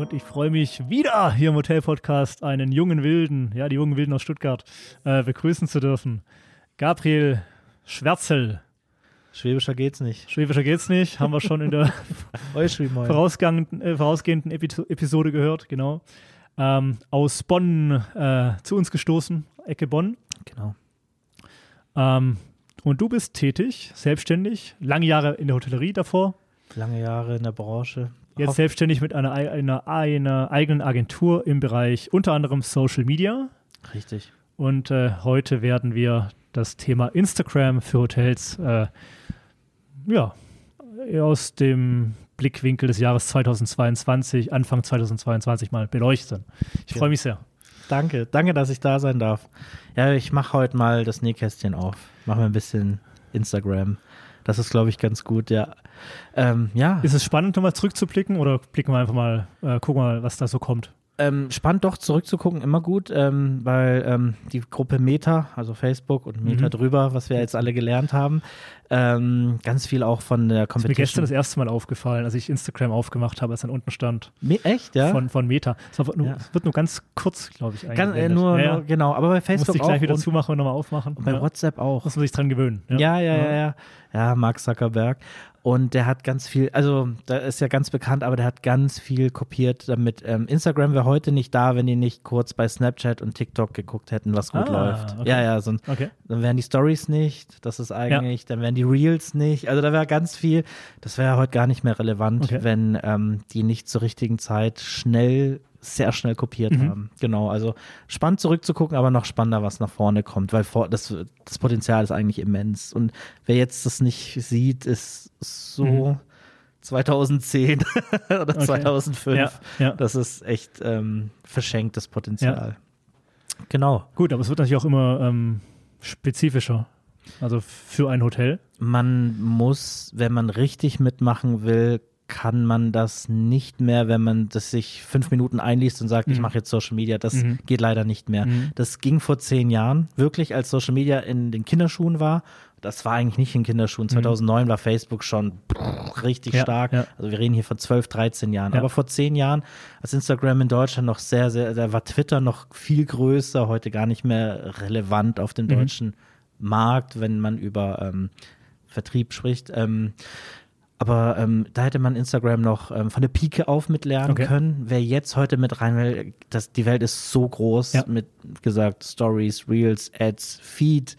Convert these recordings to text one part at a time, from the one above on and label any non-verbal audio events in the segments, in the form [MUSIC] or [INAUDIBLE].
und ich freue mich wieder hier im Hotel-Podcast einen jungen Wilden, ja, die jungen Wilden aus Stuttgart, äh, begrüßen zu dürfen. Gabriel Schwärzel. Schwäbischer geht's nicht. Schwäbischer geht's nicht, haben wir schon in der [LAUGHS] vorausgehenden, äh, vorausgehenden Epi Episode gehört, genau. Ähm, aus Bonn äh, zu uns gestoßen, Ecke Bonn. Genau. Ähm, und du bist tätig, selbstständig, lange Jahre in der Hotellerie davor. Lange Jahre in der Branche. Jetzt selbstständig mit einer, einer, einer eigenen Agentur im Bereich unter anderem Social Media. Richtig. Und äh, heute werden wir das Thema Instagram für Hotels äh, ja, aus dem Blickwinkel des Jahres 2022, Anfang 2022 mal beleuchten. Ich freue mich sehr. Danke, danke, dass ich da sein darf. Ja, ich mache heute mal das Nähkästchen auf. Machen wir ein bisschen Instagram. Das ist, glaube ich, ganz gut, ja. Ähm, ja. Ist es spannend, nochmal zurückzublicken oder blicken wir einfach mal, äh, gucken mal, was da so kommt? Ähm, spannend doch zurückzugucken, immer gut, ähm, weil ähm, die Gruppe Meta, also Facebook und Meta mhm. drüber, was wir jetzt alle gelernt haben, ähm, ganz viel auch von der Competition. Das ist mir gestern das erste Mal aufgefallen, als ich Instagram aufgemacht habe, als dann unten stand. Me echt, ja? Von, von Meta. Es wird nur, ja. wird nur ganz kurz, glaube ich, Ganz, äh, nur, ja, nur, genau, aber bei Facebook Muss ich gleich wieder zumachen und nochmal aufmachen. Und bei ja. WhatsApp auch. Muss man sich dran gewöhnen. Ja, ja, ja, ja. ja. ja Mark Zuckerberg. Und der hat ganz viel, also da ist ja ganz bekannt, aber der hat ganz viel kopiert damit. Ähm, Instagram wäre heute nicht da, wenn die nicht kurz bei Snapchat und TikTok geguckt hätten, was gut ah, läuft. Okay. Ja, ja, sonst, okay. dann wären die Stories nicht, das ist eigentlich, ja. dann wären die Reels nicht. Also da wäre ganz viel, das wäre heute gar nicht mehr relevant, okay. wenn ähm, die nicht zur richtigen Zeit schnell sehr schnell kopiert mhm. haben. Genau, also spannend zurückzugucken, aber noch spannender, was nach vorne kommt, weil vor, das, das Potenzial ist eigentlich immens. Und wer jetzt das nicht sieht, ist so mhm. 2010 [LAUGHS] oder okay. 2005. Ja, ja. Das ist echt ähm, verschenktes Potenzial. Ja. Genau. Gut, aber es wird natürlich auch immer ähm, spezifischer. Also für ein Hotel. Man muss, wenn man richtig mitmachen will, kann man das nicht mehr, wenn man das sich fünf Minuten einliest und sagt, mhm. ich mache jetzt Social Media. Das mhm. geht leider nicht mehr. Mhm. Das ging vor zehn Jahren wirklich, als Social Media in den Kinderschuhen war. Das war eigentlich nicht in Kinderschuhen. 2009 mhm. war Facebook schon richtig ja, stark. Ja. Also wir reden hier von 12, 13 Jahren. Ja. Aber vor zehn Jahren, als Instagram in Deutschland noch sehr, sehr, da war Twitter noch viel größer, heute gar nicht mehr relevant auf dem mhm. deutschen Markt, wenn man über ähm, Vertrieb spricht. Ähm, aber ähm, da hätte man Instagram noch ähm, von der Pike auf mitlernen okay. können. Wer jetzt heute mit rein will, das, die Welt ist so groß ja. mit gesagt Stories, Reels, Ads, Feed.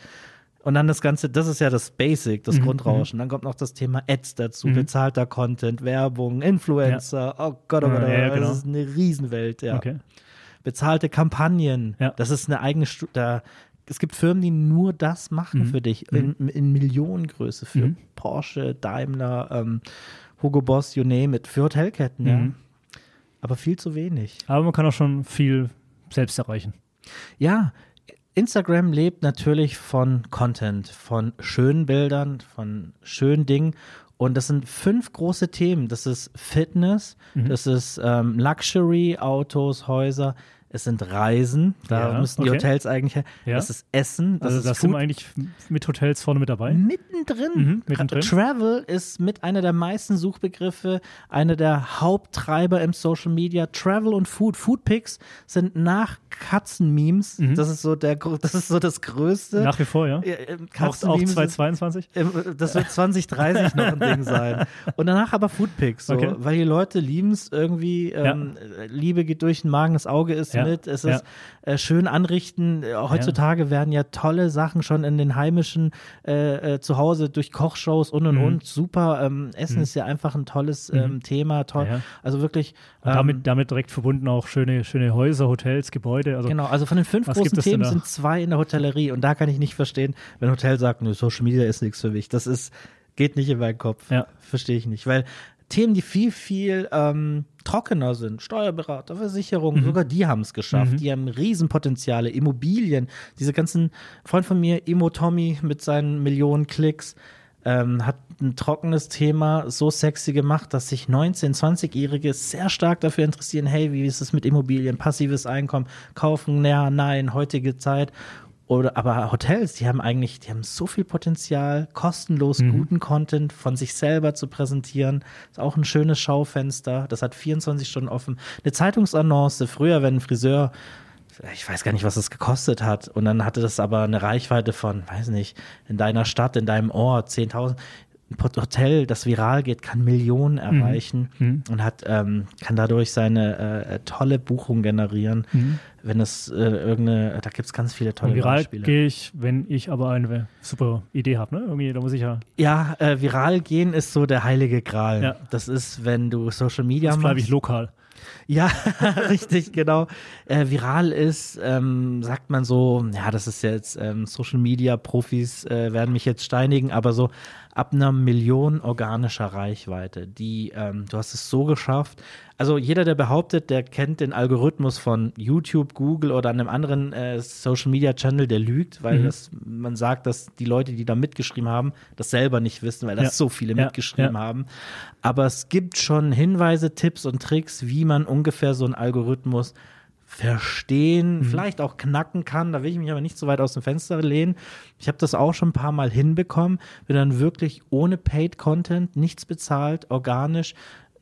Und dann das Ganze, das ist ja das Basic, das mhm. Grundrauschen. Mhm. Dann kommt noch das Thema Ads dazu, mhm. bezahlter Content, Werbung, Influencer. Ja. Oh Gott, oh Gott, oh ja, genau. das ist eine Riesenwelt, ja. Okay. Bezahlte Kampagnen, ja. das ist eine eigene, da es gibt Firmen, die nur das machen mhm. für dich in, mhm. in Millionengröße für mhm. Porsche, Daimler, ähm, Hugo Boss, you name it, für Hotelketten, ja. Mhm. Aber viel zu wenig. Aber man kann auch schon viel selbst erreichen. Ja, Instagram lebt natürlich von Content, von schönen Bildern, von schönen Dingen. Und das sind fünf große Themen. Das ist Fitness, mhm. das ist ähm, Luxury, Autos, Häuser, es sind Reisen, da ja, müssen die okay. Hotels eigentlich her. Ja. Das ist Essen. Das also ist da sind wir eigentlich mit Hotels vorne mit dabei. Mittendrin. Mhm, mittendrin. Travel ist mit einer der meisten Suchbegriffe, einer der Haupttreiber im Social Media. Travel und Food. Foodpics sind nach Katzenmemes. Mhm. Das ist so der, das ist so das Größte. Nach wie vor, ja. Auch, auch 2022? Das wird 2030 noch ein Ding [LAUGHS] sein. Und danach aber Foodpics, so, okay. weil die Leute lieben es irgendwie. Ähm, ja. Liebe geht durch den Magen, das Auge ist ja. Mit. Es ist äh, schön anrichten. Äh, heutzutage werden ja tolle Sachen schon in den heimischen äh, äh, Zuhause durch Kochshows und und mhm. und. Super. Ähm, Essen mhm. ist ja einfach ein tolles mhm. ähm, Thema. Toll. Also wirklich. Ähm, damit, damit direkt verbunden auch schöne, schöne Häuser, Hotels, Gebäude. Also, genau, also von den fünf großen Themen sind zwei in der Hotellerie und da kann ich nicht verstehen, wenn ein Hotel sagt, Social Media ist nichts für mich. Das ist, geht nicht in meinen Kopf. Ja. Verstehe ich nicht. Weil Themen, die viel, viel ähm, trockener sind, Steuerberater, Versicherungen, mhm. sogar die haben es geschafft. Mhm. Die haben Riesenpotenziale, Immobilien, diese ganzen, Freund von mir, Imo Tommy mit seinen Millionen Klicks, ähm, hat ein trockenes Thema so sexy gemacht, dass sich 19-, 20-Jährige sehr stark dafür interessieren, hey, wie ist es mit Immobilien, passives Einkommen, kaufen, ja, nein, heutige Zeit. Oder, aber Hotels, die haben eigentlich, die haben so viel Potenzial, kostenlos mhm. guten Content von sich selber zu präsentieren. Ist auch ein schönes Schaufenster. Das hat 24 Stunden offen. Eine Zeitungsannonce. Früher, wenn ein Friseur ich weiß gar nicht, was es gekostet hat. Und dann hatte das aber eine Reichweite von, weiß nicht, in deiner Stadt, in deinem Ort, 10.000 ein Hotel, das viral geht, kann Millionen mhm. erreichen mhm. und hat, ähm, kann dadurch seine äh, tolle Buchung generieren. Mhm. Wenn es äh, irgendeine, da gibt es ganz viele tolle und Viral gehe ich, wenn ich aber eine super Idee habe, ne? Irgendwie, da muss ich ja. Ja, äh, viral gehen ist so der heilige Gral. Ja. Das ist, wenn du Social Media machst. bleibe ich lokal. Ja, [LAUGHS] richtig, genau. Äh, viral ist, ähm, sagt man so, ja, das ist jetzt ähm, Social Media Profis äh, werden mich jetzt steinigen, aber so ab einer Million organischer Reichweite, die, ähm, du hast es so geschafft. Also jeder, der behauptet, der kennt den Algorithmus von YouTube, Google oder einem anderen äh, Social Media Channel, der lügt, weil mhm. das, man sagt, dass die Leute, die da mitgeschrieben haben, das selber nicht wissen, weil das ja. so viele ja. mitgeschrieben ja. haben. Aber es gibt schon Hinweise, Tipps und Tricks, wie man ungefähr so einen Algorithmus verstehen, mhm. vielleicht auch knacken kann. Da will ich mich aber nicht so weit aus dem Fenster lehnen. Ich habe das auch schon ein paar Mal hinbekommen, wenn dann wirklich ohne Paid Content, nichts bezahlt, organisch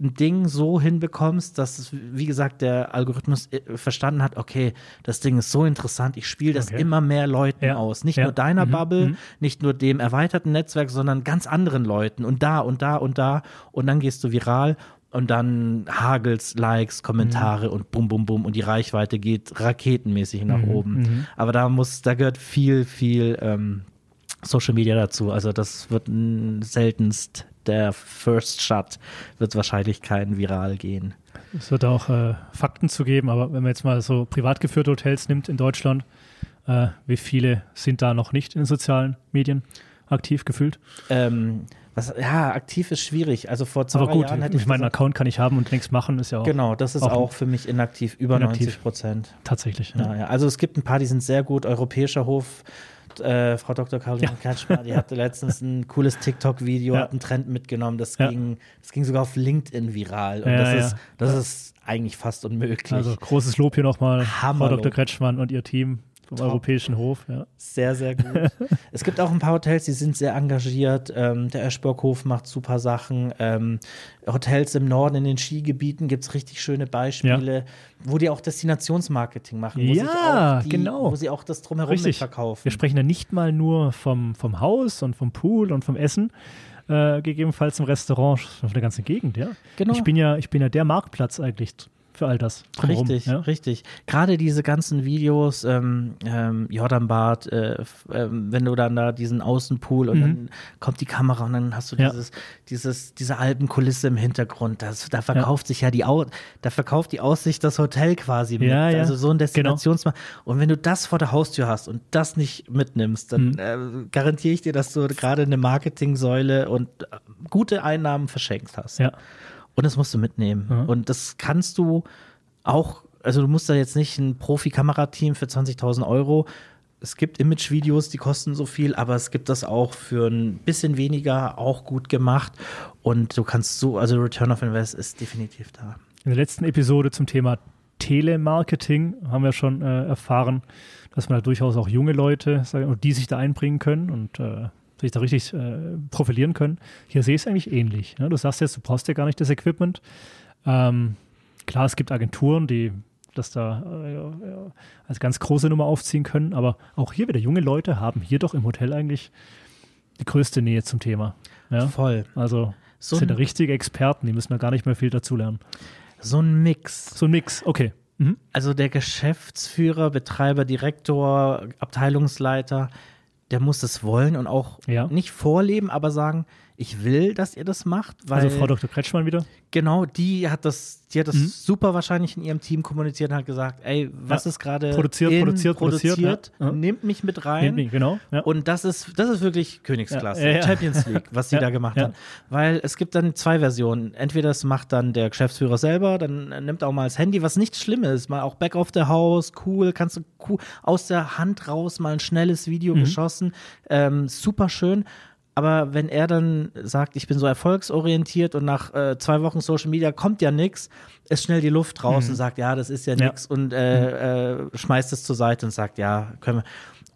ein Ding so hinbekommst, dass, wie gesagt, der Algorithmus äh, verstanden hat, okay, das Ding ist so interessant, ich spiele das okay. immer mehr Leuten ja. aus. Nicht ja. nur deiner mhm. Bubble, mhm. nicht nur dem erweiterten Netzwerk, sondern ganz anderen Leuten und da und da und da. Und dann gehst du viral und dann hagels Likes, Kommentare mhm. und bum, bum, bum und die Reichweite geht raketenmäßig nach mhm. oben. Mhm. Aber da muss, da gehört viel, viel ähm, Social Media dazu. Also das wird seltenst der First Shot, wird wahrscheinlich kein Viral gehen. Es wird auch äh, Fakten zu geben, aber wenn man jetzt mal so privat geführte Hotels nimmt in Deutschland, äh, wie viele sind da noch nicht in den sozialen Medien aktiv gefühlt? Ähm, was, ja, aktiv ist schwierig. Also vor zwei Aber gut, Jahren hätte ich meinen Account kann ich haben und nichts machen, ist ja auch. Genau, das ist auch, auch für mich inaktiv, über inaktiv. 90 Prozent. Tatsächlich. Ja. Ja, ja. Also es gibt ein paar, die sind sehr gut. Europäischer Hof, äh, Frau Dr. Caroline ja. Kretschmer, die hatte letztens ein [LAUGHS] cooles TikTok-Video, ja. hat einen Trend mitgenommen. Das, ging, das ging sogar auf LinkedIn viral. Und das, Ist, das ist eigentlich fast unmöglich. Also großes Lob hier nochmal, Frau Dr. Kretschmann und ihr Team. Vom Top. Europäischen Hof, ja. Sehr, sehr gut. [LAUGHS] es gibt auch ein paar Hotels, die sind sehr engagiert. Ähm, der Eschborghof macht super Sachen. Ähm, Hotels im Norden, in den Skigebieten gibt es richtig schöne Beispiele, ja. wo die auch Destinationsmarketing machen. Wo ja, die, genau. Wo sie auch das Drumherum richtig. verkaufen. Wir sprechen ja nicht mal nur vom, vom Haus und vom Pool und vom Essen, äh, gegebenenfalls im Restaurant, von der ganzen Gegend, ja. Genau. Ich bin ja, ich bin ja der Marktplatz eigentlich für all das. Drumherum, richtig, ja? richtig. Gerade diese ganzen Videos, ähm, ähm, Jordanbad, äh, äh, wenn du dann da diesen Außenpool und mhm. dann kommt die Kamera und dann hast du ja. dieses, dieses, diese Alpenkulisse im Hintergrund. Das, da verkauft ja. sich ja die Au da verkauft die Aussicht das Hotel quasi mit. Ja, also so ein Destinationsmarkt. Genau. Und wenn du das vor der Haustür hast und das nicht mitnimmst, dann mhm. äh, garantiere ich dir, dass du gerade eine Marketingsäule und äh, gute Einnahmen verschenkt hast. Ja. Und das musst du mitnehmen. Mhm. Und das kannst du auch, also du musst da jetzt nicht ein Profi-Kamerateam für 20.000 Euro. Es gibt Image-Videos, die kosten so viel, aber es gibt das auch für ein bisschen weniger, auch gut gemacht. Und du kannst so, also Return of Invest ist definitiv da. In der letzten Episode zum Thema Telemarketing haben wir schon äh, erfahren, dass man da durchaus auch junge Leute, die sich da einbringen können und äh, sich da richtig äh, profilieren können. Hier sehe ich es eigentlich ähnlich. Ne? Du sagst jetzt, du brauchst ja gar nicht das Equipment. Ähm, klar, es gibt Agenturen, die das da äh, als ganz große Nummer aufziehen können, aber auch hier wieder junge Leute haben hier doch im Hotel eigentlich die größte Nähe zum Thema. Ja? Voll. Also so sind richtige Experten, die müssen da gar nicht mehr viel dazulernen. So ein Mix. So ein Mix, okay. Mhm. Also der Geschäftsführer, Betreiber, Direktor, Abteilungsleiter, der muss es wollen und auch ja. nicht vorleben, aber sagen, ich will, dass ihr das macht. Weil, also Frau Dr. Kretschmann wieder? Genau, die hat das, die hat das mhm. super wahrscheinlich in ihrem Team kommuniziert und hat gesagt, ey, was ja. ist gerade produziert, produziert, produziert, produziert ja. nimmt mich mit rein. Mich, genau. Ja. Und das ist, das ist wirklich Königsklasse, Champions League, was sie [LAUGHS] da gemacht hat. Weil es gibt dann zwei Versionen. Entweder das macht dann der Geschäftsführer selber, dann nimmt auch mal das Handy, was nichts Schlimmes, mal auch back of the house, cool, kannst du cool, aus der Hand raus mal ein schnelles Video mhm. geschossen, ähm, super schön aber wenn er dann sagt, ich bin so erfolgsorientiert und nach äh, zwei Wochen Social Media kommt ja nichts, ist schnell die Luft raus mhm. und sagt, ja, das ist ja nichts und äh, mhm. äh, schmeißt es zur Seite und sagt, ja, können wir.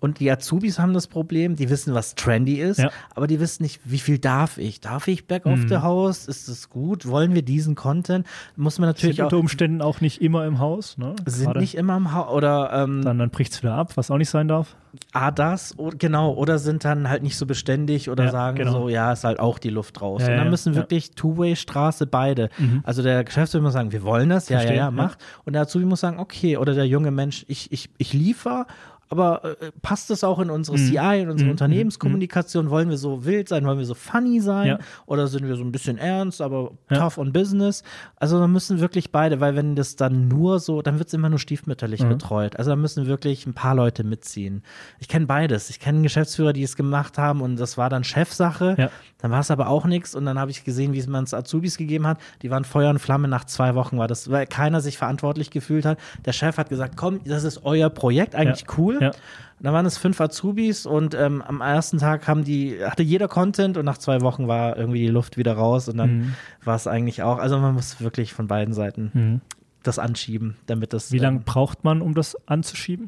Und die Azubis haben das Problem, die wissen, was trendy ist, Ja. aber die wissen nicht, wie viel darf ich? Darf ich back of Mhm. the house? Ist das gut? Wollen wir diesen Content? Muss man natürlich Sind unter Umständen auch nicht immer im Haus. Ne? sind Gerade nicht immer im Haus oder ähm, Dann, dann bricht es wieder ab, was auch nicht sein darf. ah, das, o- genau, oder sind dann halt nicht so beständig oder Ja, sagen genau. so, ja, ist halt auch die Luft raus. Ja, und dann müssen wirklich Two-Way-Straße beide. Mhm. Also der Geschäftsführer muss sagen, wir wollen das, ja, Verstehe, ja, ja. ja, mach. Und der Azubi muss sagen, okay, oder der junge Mensch, ich, ich, ich liefer, aber äh, passt das auch in unsere Mhm. CI, in unsere Mhm, Unternehmenskommunikation? Wollen wir so wild sein? Wollen wir so funny sein? Ja. Oder sind wir so ein bisschen ernst, aber Ja. tough on business? Also da müssen wirklich beide, weil wenn das dann nur so, dann wird es immer nur stiefmütterlich Mhm. betreut. Also da müssen wirklich ein paar Leute mitziehen. Ich kenne beides. Ich kenne Geschäftsführer, die es gemacht haben und das war dann Chefsache. Ja. Dann war es aber auch nichts und dann habe ich gesehen, wie man es Azubis gegeben hat. Die waren Feuer und Flamme nach zwei Wochen, war das, weil keiner sich verantwortlich gefühlt hat. Der Chef hat gesagt, komm, das ist euer Projekt, eigentlich Ja. cool. Ja. Und dann waren es fünf Azubis und ähm, am ersten Tag haben die, hatte jeder Content und nach zwei Wochen war irgendwie die Luft wieder raus und dann Mhm. war es eigentlich auch, also man muss wirklich von beiden Seiten Mhm. das anschieben, damit das. Wie lange ähm, braucht man, um das anzuschieben?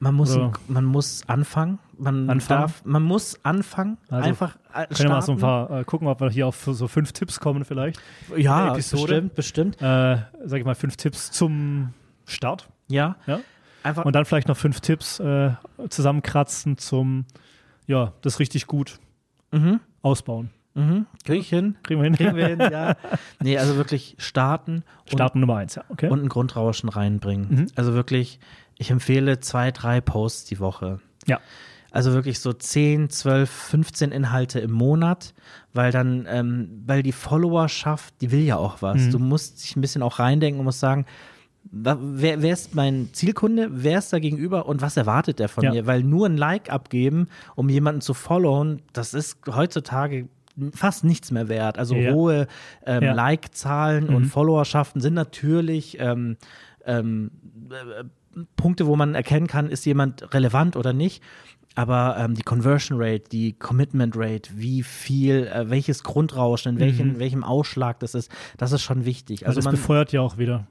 man muss, Oder- man muss anfangen. Man Anfangen? darf, man muss anfangen. Also, einfach äh, Können wir mal so ein starten. paar äh, gucken, ob wir hier auf so fünf Tipps kommen vielleicht. Ja, bestimmt, bestimmt. Äh, sag ich mal, fünf Tipps zum Start. Ja, Ja? Einfach. Und dann vielleicht noch fünf Tipps äh, zusammenkratzen zum, ja, das richtig gut mhm, ausbauen. mhm, krieg ich hin. Kriegen wir hin? Kriegen wir hin, ja. Nee, also wirklich starten und Starten Nummer eins, ja. Okay. und ein Grundrauschen reinbringen. Mhm. Also wirklich, ich empfehle zwei, drei Posts die Woche. ja. Also wirklich so 10, 12, 15 Inhalte im Monat, weil dann, ähm, weil die Followerschaft, die will ja auch was. Mhm. Du musst dich ein bisschen auch reindenken und musst sagen, wer, wer ist mein Zielkunde, wer ist da gegenüber und was erwartet der von Ja. mir? Weil nur ein Like abgeben, um jemanden zu followen, das ist heutzutage fast nichts mehr wert. Also Ja. hohe ähm, Ja. Like-Zahlen und Mhm. Followerschaften sind natürlich ähm, ähm, äh, Punkte, wo man erkennen kann, ist jemand relevant oder nicht. Aber ähm, die Conversion Rate, die Commitment Rate, wie viel, äh, welches Grundrauschen, in welchem, Mhm. welchem Ausschlag das ist, das ist schon wichtig. Also, Also, man, befeuert ja auch wieder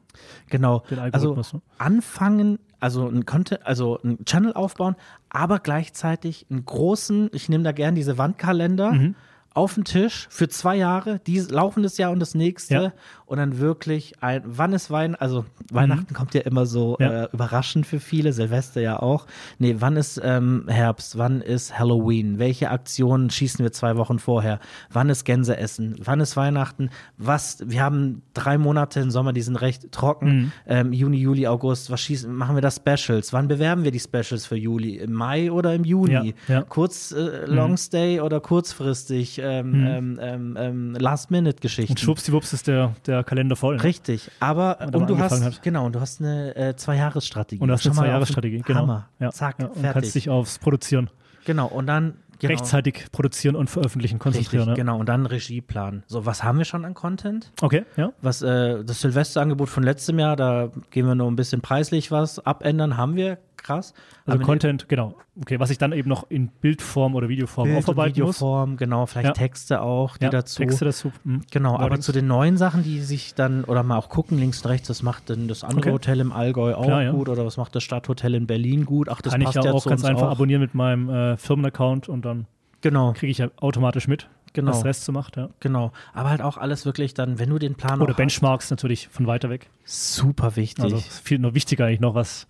genau, den also ne? anfangen, also ein Content, also ein Channel aufbauen, aber gleichzeitig einen großen, ich nehme da gern diese Wandkalender Mhm. Auf den Tisch für zwei Jahre, dies laufendes Jahr und das nächste. Ja. und dann wirklich ein, wann ist Weihnachten, also Weihnachten kommt ja immer so Mhm. Ja. äh, überraschend für viele, Silvester ja auch. Nee, wann ist ähm, Herbst, wann ist Halloween, welche Aktionen schießen wir zwei Wochen vorher, wann ist Gänseessen, wann ist Weihnachten, was, wir haben drei Monate im Sommer, die sind recht trocken, Mhm. ähm, Juni, Juli, August, was schießen, machen wir da Specials, wann bewerben wir die Specials für Juli, im Mai oder im Juni, Ja, kurz äh, Long Stay oder kurzfristig, ähm, Mhm. ähm, ähm, ähm, Last-Minute-Geschichten. Und schwuppsdiwupps ist der, der Kalender voll. ne? Richtig, aber und du hast hat. genau, und du hast eine äh, Zwei-Jahres-Strategie. Und das ist eine Zwei-Jahres-Strategie, genau. Hammer. Ja. Zack, ja, und fertig. kannst dich aufs Produzieren, genau, und dann genau, rechtzeitig produzieren und veröffentlichen konzentrieren. Richtig, ja. genau, und dann Regieplan. So, was haben wir schon an Content? Okay, ja. Was äh, das Silvesterangebot von letztem Jahr, da gehen wir nur ein bisschen preislich was abändern, haben wir krass. Also Aber Content, genau. Okay, was ich dann eben noch in Bildform oder Videoform Bild- aufarbeiten muss. Videoform, genau, vielleicht Ja. Texte auch, die Ja, dazu. Texte dazu. Mhm. Genau, aber Wordings. zu den neuen Sachen, die sich dann, oder mal auch gucken, links und rechts, was macht denn das andere Okay. Hotel im Allgäu auch Klar, ja. gut oder was macht das Stadthotel in Berlin gut? Ach, das Kann ich passt ja ja auch zu ganz einfach auch. abonnieren mit meinem äh, Firmenaccount und dann Genau, kriege ich ja automatisch mit, Genau. was Rest so macht. Ja. genau. Aber halt auch alles wirklich dann, wenn du den Plan Oder Benchmarks natürlich von weiter weg. hast, super wichtig. Also viel noch wichtiger eigentlich noch, was,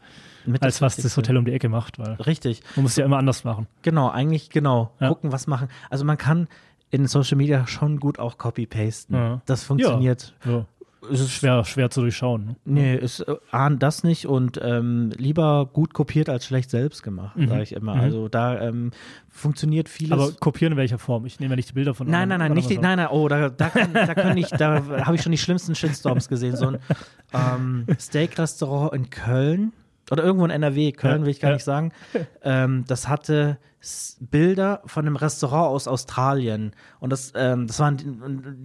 Mit als was das. Hotel um die Ecke macht, weil Richtig, man muss ja immer anders machen. genau, eigentlich genau. Ja. Gucken, was machen. Also man kann in Social Media schon gut auch copy-pasten. Ja. Das funktioniert. So. Es ist Schwer, schwer zu durchschauen. Ne? Nee, ist äh, ahnt das nicht und ähm, lieber gut kopiert als schlecht selbst gemacht, Mhm. sage ich immer. Mhm. Also da ähm, funktioniert vieles. Aber kopieren in welcher Form? Ich nehme ja nicht die Bilder von Nein, nein, nein, nicht die, nein, nein, oh, da, da, kann, da können ich, da [LAUGHS] habe ich schon die schlimmsten Shitstorms gesehen. So ein ähm, [LAUGHS] Steak-Restaurant in Köln oder irgendwo in NRW, Köln Ja, will ich gar ja. nicht sagen. Ähm, das hatte Bilder von einem Restaurant aus Australien und das, ähm, das waren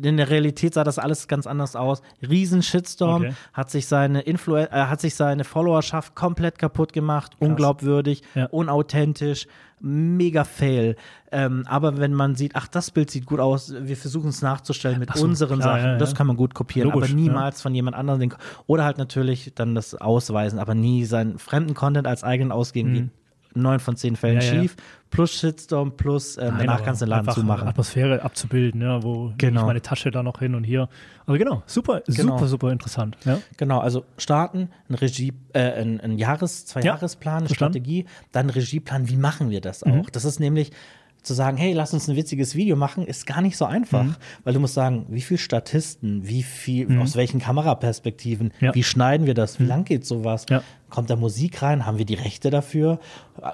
in der Realität sah das alles ganz anders aus. Riesen Shitstorm, Okay. hat sich seine Influ äh, hat sich seine Followerschaft komplett kaputt gemacht, unglaubwürdig, Ja. unauthentisch, mega fail. Ähm, aber wenn man sieht, ach, das Bild sieht gut aus, wir versuchen es nachzustellen mit so, unseren klar, Sachen, ja, das ja. kann man gut kopieren, Logisch, aber niemals von jemand anderem. Oder halt natürlich dann das ausweisen, aber nie seinen fremden Content als eigenen ausgeben, Mhm. Neun von zehn Fällen Ja, ja. schief, plus Shitstorm, plus ähm, Nein, danach kannst du den Laden zumachen. Atmosphäre abzubilden, ja, wo Genau. ich meine Tasche da noch hin und hier. Aber genau, super, Genau. super, super interessant. Ja. Genau, also starten, ein Regie, äh, ein, ein Jahres-, zwei Ja, Jahresplan, eine. Strategie, dann Regieplan, wie machen wir das Mhm. auch? Das ist nämlich zu sagen, hey, lass uns ein witziges Video machen, ist gar nicht so einfach, Mhm. weil du musst sagen, wie viel Statisten, wie viel, aus welchen Kameraperspektiven, Ja. wie schneiden wir das, wie lang geht sowas? Ja. Kommt da Musik rein? Haben wir die Rechte dafür?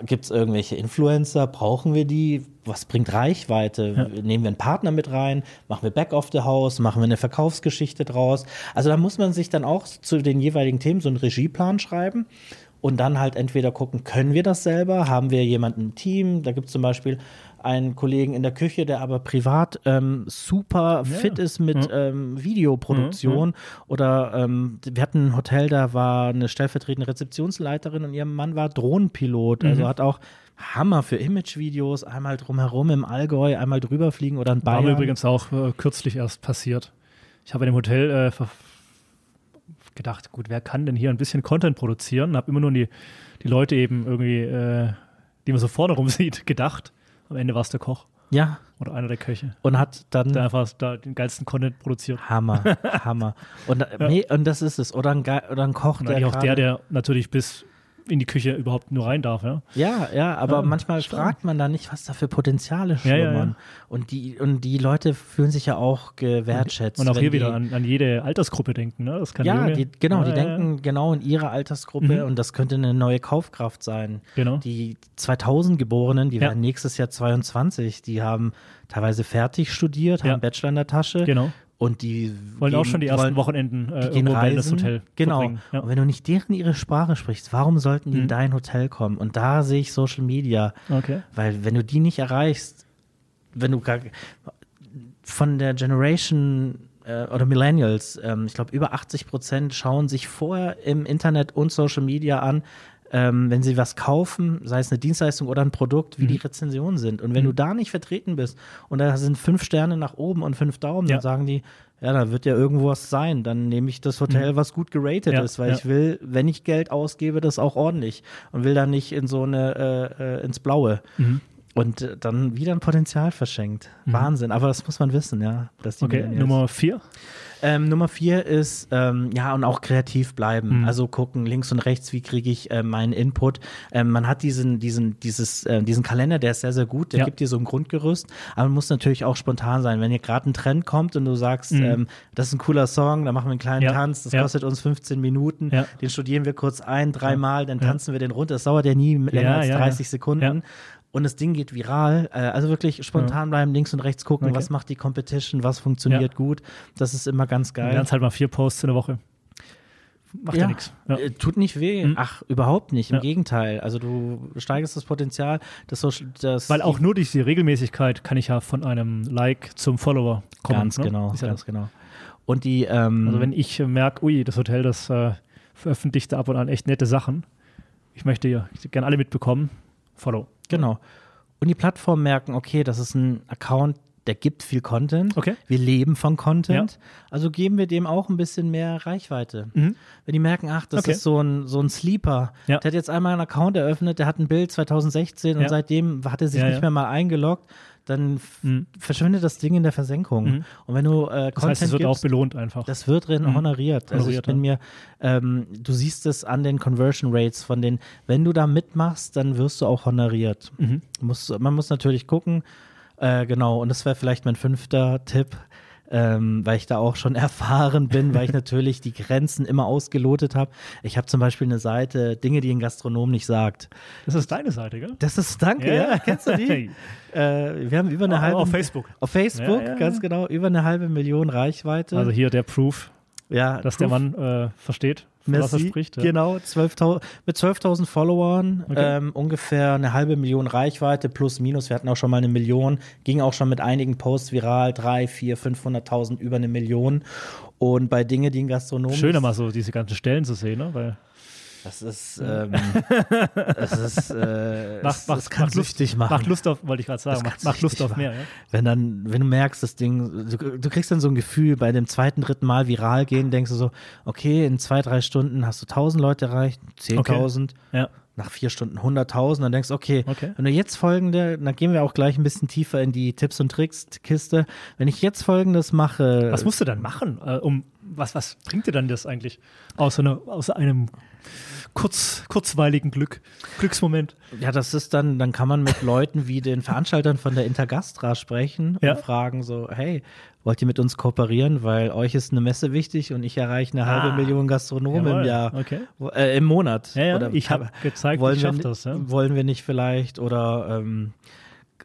Gibt es irgendwelche Influencer? Brauchen wir die? Was bringt Reichweite? Nehmen wir einen Partner mit rein? Machen wir Back of the House? Machen wir eine Verkaufsgeschichte draus? Also da muss man sich dann auch zu den jeweiligen Themen so einen Regieplan schreiben und dann halt entweder gucken, können wir das selber? Haben wir jemanden im Team? Da gibt es zum Beispiel einen Kollegen in der Küche, der aber privat ähm, super fit ist mit ähm, Videoproduktion. Oder ähm, wir hatten ein Hotel, da war eine stellvertretende Rezeptionsleiterin und ihr Mann war Drohnenpilot. Also hat auch Hammer für Imagevideos, einmal drumherum im Allgäu, einmal drüber fliegen oder in War Bayern. mir übrigens auch äh, kürzlich erst passiert. Ich habe in dem Hotel äh, gedacht, gut, wer kann denn hier ein bisschen Content produzieren? Habe immer nur die, die Leute eben irgendwie, äh, die man so vorne rum [LAUGHS] sieht, gedacht. Am Ende war es der Koch ja, oder einer der Köche, und hat dann der einfach da den geilsten Content produziert. Hammer, [LAUGHS] Hammer. Und, nee, und das ist es. Oder ein, Ge oder ein Koch, Und der auch der, der natürlich bis in die Küche überhaupt nur rein darf. Ja? Ja, ja, aber Ja, manchmal stark. fragt man da nicht, was da für Potenziale Ja, ja, schlummern. ja. Und, die, und die Leute fühlen sich ja auch gewertschätzt. Und auch hier die, wieder an, an jede Altersgruppe denken. Ne? Das kann Ja, die, genau, die Ja, ja, denken genau in ihrer Altersgruppe Mhm. und das könnte eine neue Kaufkraft sein. Genau. Die 2000 Geborenen, die Ja. werden nächstes Jahr 22, die haben teilweise fertig studiert, haben Ja. einen Bachelor in der Tasche. Genau. Und die Wollen auch schon die ersten wollen, Wochenenden äh, die gehen irgendwo reisen. Wellness-Hotel Genau. verbringen. Ja. Und wenn du nicht deren ihre Sprache sprichst, warum sollten die in Mhm. dein Hotel kommen? Und da sehe ich Social Media. Okay. Weil wenn du die nicht erreichst, wenn du gar von der Generation äh, oder Millennials, ähm, ich glaube über 80 Prozent schauen sich vorher im Internet und Social Media an, ähm, wenn sie was kaufen, sei es eine Dienstleistung oder ein Produkt, wie Mhm. die Rezensionen sind. Und wenn du da nicht vertreten bist und da sind fünf Sterne nach oben und fünf Daumen, Ja. dann sagen die, ja, da wird ja irgendwo was sein. Dann nehme ich das Hotel, was gut geratet Mhm. Ja, ist, weil ja. ich will, wenn ich Geld ausgebe, das auch ordentlich und will da nicht in so eine äh, äh, ins Blaue. Mhm. Und äh, dann wieder ein Potenzial verschenkt. Wahnsinn, aber das muss man wissen, ja. Dass die Okay, Nummer vier. Ähm, Nummer vier ist, ähm, ja, und auch kreativ bleiben. Mhm. Also gucken, links und rechts, wie kriege ich äh, meinen Input. Ähm, man hat diesen, diesen, dieses, äh, diesen Kalender, der ist sehr, sehr gut, der Ja. gibt dir so ein Grundgerüst, aber man muss natürlich auch spontan sein. Wenn hier gerade ein Trend kommt und du sagst, Mhm. ähm, das ist ein cooler Song, da machen wir einen kleinen Ja. Tanz, das Ja. kostet uns 15 Minuten, den studieren wir kurz ein, dreimal, dann tanzen wir den runter. Das dauert ja nie länger als ja, ja. 30 Sekunden. Ja. Und das Ding geht viral. Äh, also wirklich spontan bleiben, links und rechts gucken, Okay. was macht die Competition, was funktioniert Ja. gut. Das ist immer ganz Du geil. lernst halt mal vier Posts in der Woche. Macht ja, nichts. Ja. Äh, Tut nicht weh. Mhm. Ach, überhaupt nicht. Im Ja. Gegenteil. Also du steigerst das Potenzial, das Social, das Weil auch nur durch die Regelmäßigkeit kann ich ja von einem Like zum Follower kommen. ganz ne? genau, Ist ja ganz das. genau. Und die, ähm, Also wenn ich merke, ui, das Hotel, das äh, veröffentlicht ab und an echt nette Sachen. Ich möchte ja gerne alle mitbekommen. Follow. Genau. Und die Plattformen merken, okay, das ist ein Account, der gibt viel Content. Okay. Wir leben von Content. Also geben wir dem auch ein bisschen mehr Reichweite. Mhm. Wenn die merken, ach, das Okay. ist so ein, so ein Sleeper. Ja. Der hat jetzt einmal einen Account eröffnet, der hat ein Bild 2016 und Ja. seitdem hat er sich Ja, nicht ja. mehr mal eingeloggt. Dann Mhm. verschwindet das Ding in der Versenkung. Mhm. Und wenn du äh, Das Content heißt, es wird auch gibst, belohnt einfach. das wird Mhm. honoriert. Also ich bin mir, ähm, du siehst es an den Conversion Rates von den, wenn du da mitmachst, dann wirst du auch honoriert. Mhm. Muss, man muss natürlich gucken, äh, genau, und das wäre vielleicht mein fünfter Tipp, ähm, weil ich da auch schon [LAUGHS] erfahren bin, weil ich natürlich die Grenzen immer ausgelotet habe. Ich habe zum Beispiel eine Seite, Dinge, die ein Gastronom nicht sagt. Das ist deine Seite, gell? Das ist, danke, ja, kennst du die? [LAUGHS] Äh, wir haben über eine halbe auf Facebook. Auf Facebook, Ja, ja, ganz ja. genau, über eine halbe Million Reichweite. Also hier der Proof, ja, dass Proof- der Mann äh, versteht, was er spricht. Ja. Genau, 12.000 mit 12.000 Followern, Okay. ähm, ungefähr eine halbe Million Reichweite, plus minus. Wir hatten auch schon mal eine Million, ging auch schon mit einigen Posts viral, drei, vier, 500.000, über eine Million. Und bei Dinge, die ein Gastronom Schöner mal so diese ganzen Stellen zu sehen, ne? weil Das ist, ähm, das ist, äh, [LAUGHS] macht, es, macht, es kann macht Lust, süchtig machen. Macht Lust auf, wollte ich gerade sagen, Das macht, macht Lust auf mehr. Ja? Wenn dann, wenn du merkst, das Ding, du, du kriegst dann so ein Gefühl, bei dem zweiten, dritten Mal viral gehen, denkst du so, okay, in zwei, drei Stunden hast du 1000 Leute erreicht, 10.000, Ja. nach vier Stunden 100.000, dann denkst du, okay, Okay. wenn du jetzt folgende, dann gehen wir auch gleich ein bisschen tiefer in die Tipps und Tricks Kiste. Wenn ich jetzt folgendes mache, Was musst du dann machen? Äh, um, was, was bringt dir dann das eigentlich? Außer, eine, außer einem kurz, kurzweiligen Glück, Glücksmoment. ja, das ist dann, dann kann man mit Leuten wie den Veranstaltern von der Intergastra sprechen Ja. und fragen so, hey, wollt ihr mit uns kooperieren, weil euch ist eine Messe wichtig und ich erreiche eine halbe Ah. Million Gastronomen im. Jahr. Okay. Äh, Im Monat. Ja, ja, ich habe gezeigt, wollen ich wir, schaff ni- das. Wollen wir nicht vielleicht oder ähm,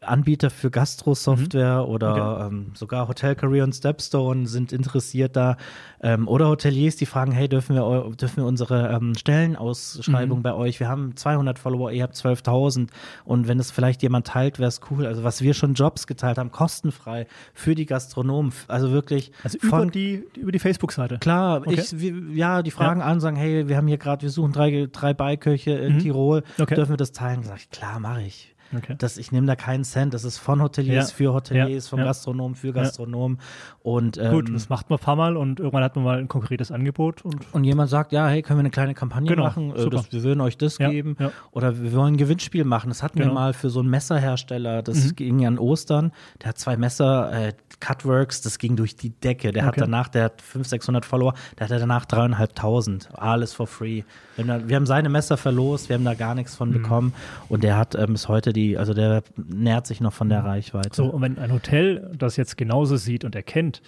Anbieter für Gastro-Software oder Mhm. Okay. ähm, sogar Hotel Career und Stepstone sind interessiert da ähm, oder Hoteliers, die fragen, hey, dürfen wir, dürfen wir unsere ähm, Stellenausschreibung Mhm. bei euch, wir haben 200 Follower, ihr habt 12.000 und wenn es vielleicht jemand teilt, wäre es cool. Also was wir schon Jobs geteilt haben, kostenfrei für die Gastronomen, also wirklich Also über von die, über die Facebook-Seite. Klar, Okay. ich, wir, ja, die fragen an, sagen, hey, wir haben hier gerade, wir suchen drei, drei Beiköche in Mhm. Tirol, Okay. dürfen wir das teilen? Sag ich, klar, mache ich. Okay. Das, ich nehme da keinen Cent, das ist von Hoteliers Ja. für Hoteliers, Ja. vom Ja. Gastronomen für Gastronomen. Und, ähm, Gut, das macht man ein paar Mal und irgendwann hat man mal ein konkretes Angebot und und jemand sagt, ja, hey, können wir eine kleine Kampagne Genau, machen? Äh, das, wir würden euch das geben. Oder wir wollen ein Gewinnspiel machen. Das hatten wir Genau. mal für so einen Messerhersteller. Das Mhm. ging an Ostern. Der hat zwei Messer, äh, Cutworks, das ging durch die Decke. Der hat Okay. danach, der hat 500, 600 Follower, der hatte danach dreieinhalbtausend. Alles for free. Wir haben, da, wir haben seine Messer verlost, wir haben da gar nichts von Mhm. bekommen. Und der hat ähm, bis heute die, also der nährt sich noch von der Reichweite. Mhm. so. Und wenn ein Hotel das jetzt genauso sieht und erkennt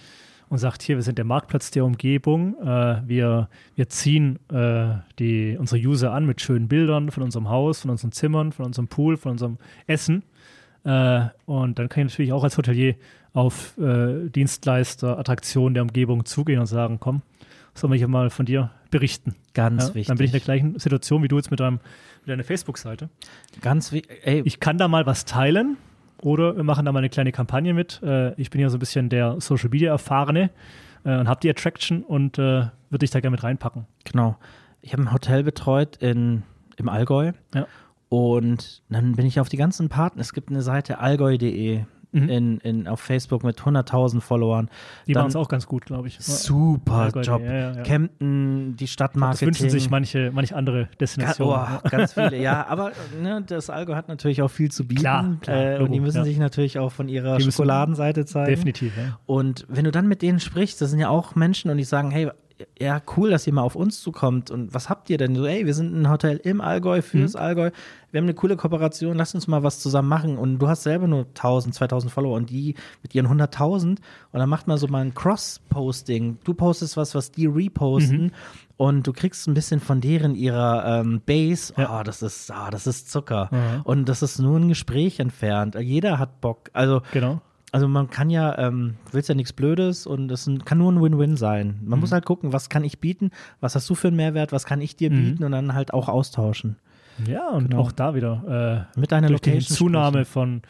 und sagt, hier, wir sind der Marktplatz der Umgebung, äh, wir, wir ziehen äh, die, unsere User an mit schönen Bildern von unserem Haus, von unseren Zimmern, von unserem Pool, von unserem Essen. Äh, und dann kann ich natürlich auch als Hotelier auf äh, Dienstleister, Attraktionen der Umgebung zugehen und sagen, komm, soll man hier mal von dir berichten. Ganz Ja, wichtig. Dann bin ich in der gleichen Situation wie du jetzt mit, deinem, mit deiner Facebook-Seite. Ganz. Ey, Ich kann da mal was teilen oder wir machen da mal eine kleine Kampagne mit. Äh, ich bin ja so ein bisschen der Social Media Erfahrene äh, und habe die Attraction und äh, würde dich da gerne mit reinpacken. Genau. Ich habe ein Hotel betreut in, im Allgäu. Ja. Und dann bin ich auf die ganzen Partner. Es gibt eine Seite allgäu.de Mhm. in, in, auf Facebook mit 100.000 Followern. Die machen es auch ganz gut, glaube ich. Super Allgäu.de, Job. ja, ja, ja. Kempten, die Das Stadtmarketing. wünschen sich manche, manche andere Destinationen. oh, ganz [LAUGHS] viele, ja. Aber ne, das Allgäu hat natürlich auch viel zu bieten. Klar, klar, äh, und die müssen ja. sich natürlich auch von ihrer Schokoladenseite zeigen. Definitiv, ja. Und wenn du dann mit denen sprichst, das sind ja auch Menschen und die sagen, hey, ja, cool, dass ihr mal auf uns zukommt. Und was habt ihr denn? So, ey, wir sind ein Hotel im Allgäu, fürs Mhm. Allgäu. Wir haben eine coole Kooperation, lasst uns mal was zusammen machen. Und du hast selber nur 1000, 2000 Follower und die mit ihren 100.000. Und dann macht man so mal ein Cross-Posting. Du postest was, was die reposten. Mhm. Und du kriegst ein bisschen von deren ihrer ähm, Base. Ja. Oh, das ist, ah, das ist Zucker. Mhm. Und das ist nur ein Gespräch entfernt. Jeder hat Bock. Also Genau. Also man kann ja, ähm, du willst ja nichts Blödes und es kann nur ein Win-Win sein. Man Mhm. muss halt gucken, was kann ich bieten, was hast du für einen Mehrwert, was kann ich dir Mhm. bieten und dann halt auch austauschen. Ja, und Genau. auch da wieder. Äh, Mit deiner durch die Location Zunahme sprechen. von,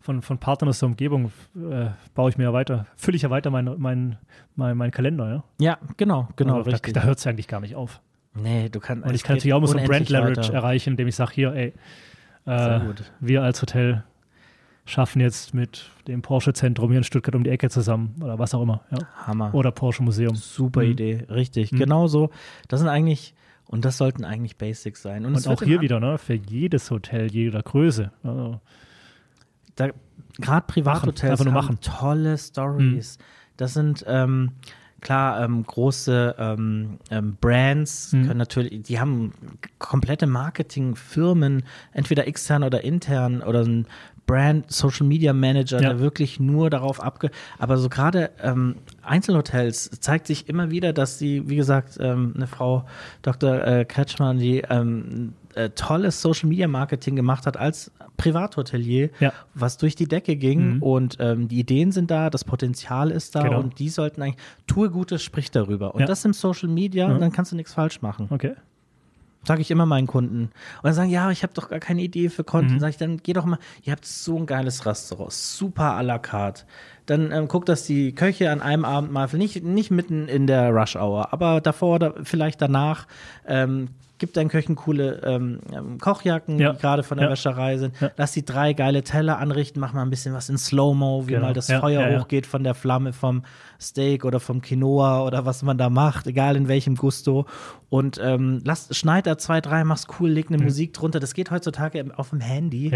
von, von Partnern aus der Umgebung äh, baue ich mir ja weiter, fülle ich ja weiter meinen mein, mein, mein Kalender, ja. Ja, genau, genau, also. Da, da hört es eigentlich gar nicht auf. nee, du kannst. Und ich kann natürlich auch mal so ein Brand Leverage erreichen, indem ich sage, hier, ey, äh, wir als Hotel schaffen jetzt mit dem Porsche-Zentrum hier in Stuttgart um die Ecke zusammen oder was auch immer. Ja. Hammer. Oder Porsche Museum. Super Mhm. Idee, richtig. Mhm. Genau so. Das sind eigentlich, und das sollten eigentlich Basics sein. Und, Und auch hier wieder, ne, für jedes Hotel, jeder Größe. Also, da, gerade Privathotels haben machen. tolle Stories. Das sind ähm, klar ähm, große ähm, ähm, Brands Mhm. können natürlich, die haben komplette Marketingfirmen, entweder extern oder intern oder ein Brand Social Media Manager, Ja. der wirklich nur darauf abge. Aber so gerade ähm, Einzelhotels zeigt sich immer wieder, dass sie, wie gesagt, ähm, eine Frau Dr. Äh, Kretschmann, die ähm, äh, tolles Social Media Marketing gemacht hat als Privathotelier, Ja. was durch die Decke ging Mhm. und ähm, die Ideen sind da, das Potenzial ist da Genau. und die sollten eigentlich, tue Gutes, sprich darüber. Und Ja. das im Social Media, Ja. dann kannst du nichts falsch machen. okay. Sage ich immer meinen Kunden. Und dann sagen, ja, ich habe doch gar keine Idee für Content. Mhm. Sag ich, dann geh doch mal, ihr habt so ein geiles Restaurant, super à la carte. Dann ähm, guckt, dass die Köche an einem Abend mal, nicht, nicht mitten in der Rush Hour, aber davor oder vielleicht danach, ähm, gib deinen Köchen coole ähm, ähm Kochjacken, ja. die gerade von der ja. Wäscherei sind. Ja. Lass die drei geile Teller anrichten, mach mal ein bisschen was in Slow-Mo, wie genau. mal das Feuer hochgeht von der Flamme vom Steak oder vom Quinoa oder was man da macht, egal in welchem Gusto. Und ähm, lass, schneid da zwei, drei, mach's cool, leg eine mhm. Musik drunter. Das geht heutzutage auf dem Handy.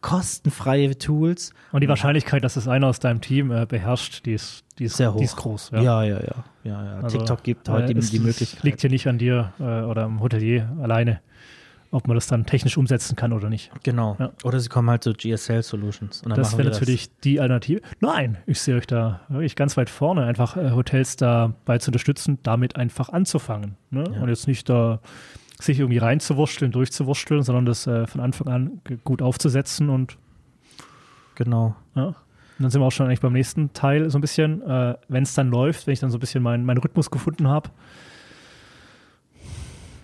Kostenfreie Tools. Und die Wahrscheinlichkeit, dass es einer aus deinem Team äh, beherrscht, die ist, die ist sehr hoch. Die ist groß. Ja, ja, ja. ja, ja, ja. Also, TikTok gibt heute äh, die, die Möglichkeit. Liegt hier nicht an dir äh, oder am Hotelier alleine ob man das dann technisch umsetzen kann oder nicht. Genau. Ja. Oder sie kommen halt zu GSL Solutions. das wäre natürlich das. die Alternative. Nein, ich sehe euch da wirklich ganz weit vorne, einfach äh, Hotels dabei zu unterstützen, damit einfach anzufangen. Ne? Ja. Und jetzt nicht da sich irgendwie reinzuwursteln, durchzuwursteln, sondern das äh, von Anfang an gut aufzusetzen und genau. Ja. Und dann sind wir auch schon eigentlich beim nächsten Teil so ein bisschen, äh, wenn es dann läuft, wenn ich dann so ein bisschen meinen mein Rhythmus gefunden habe.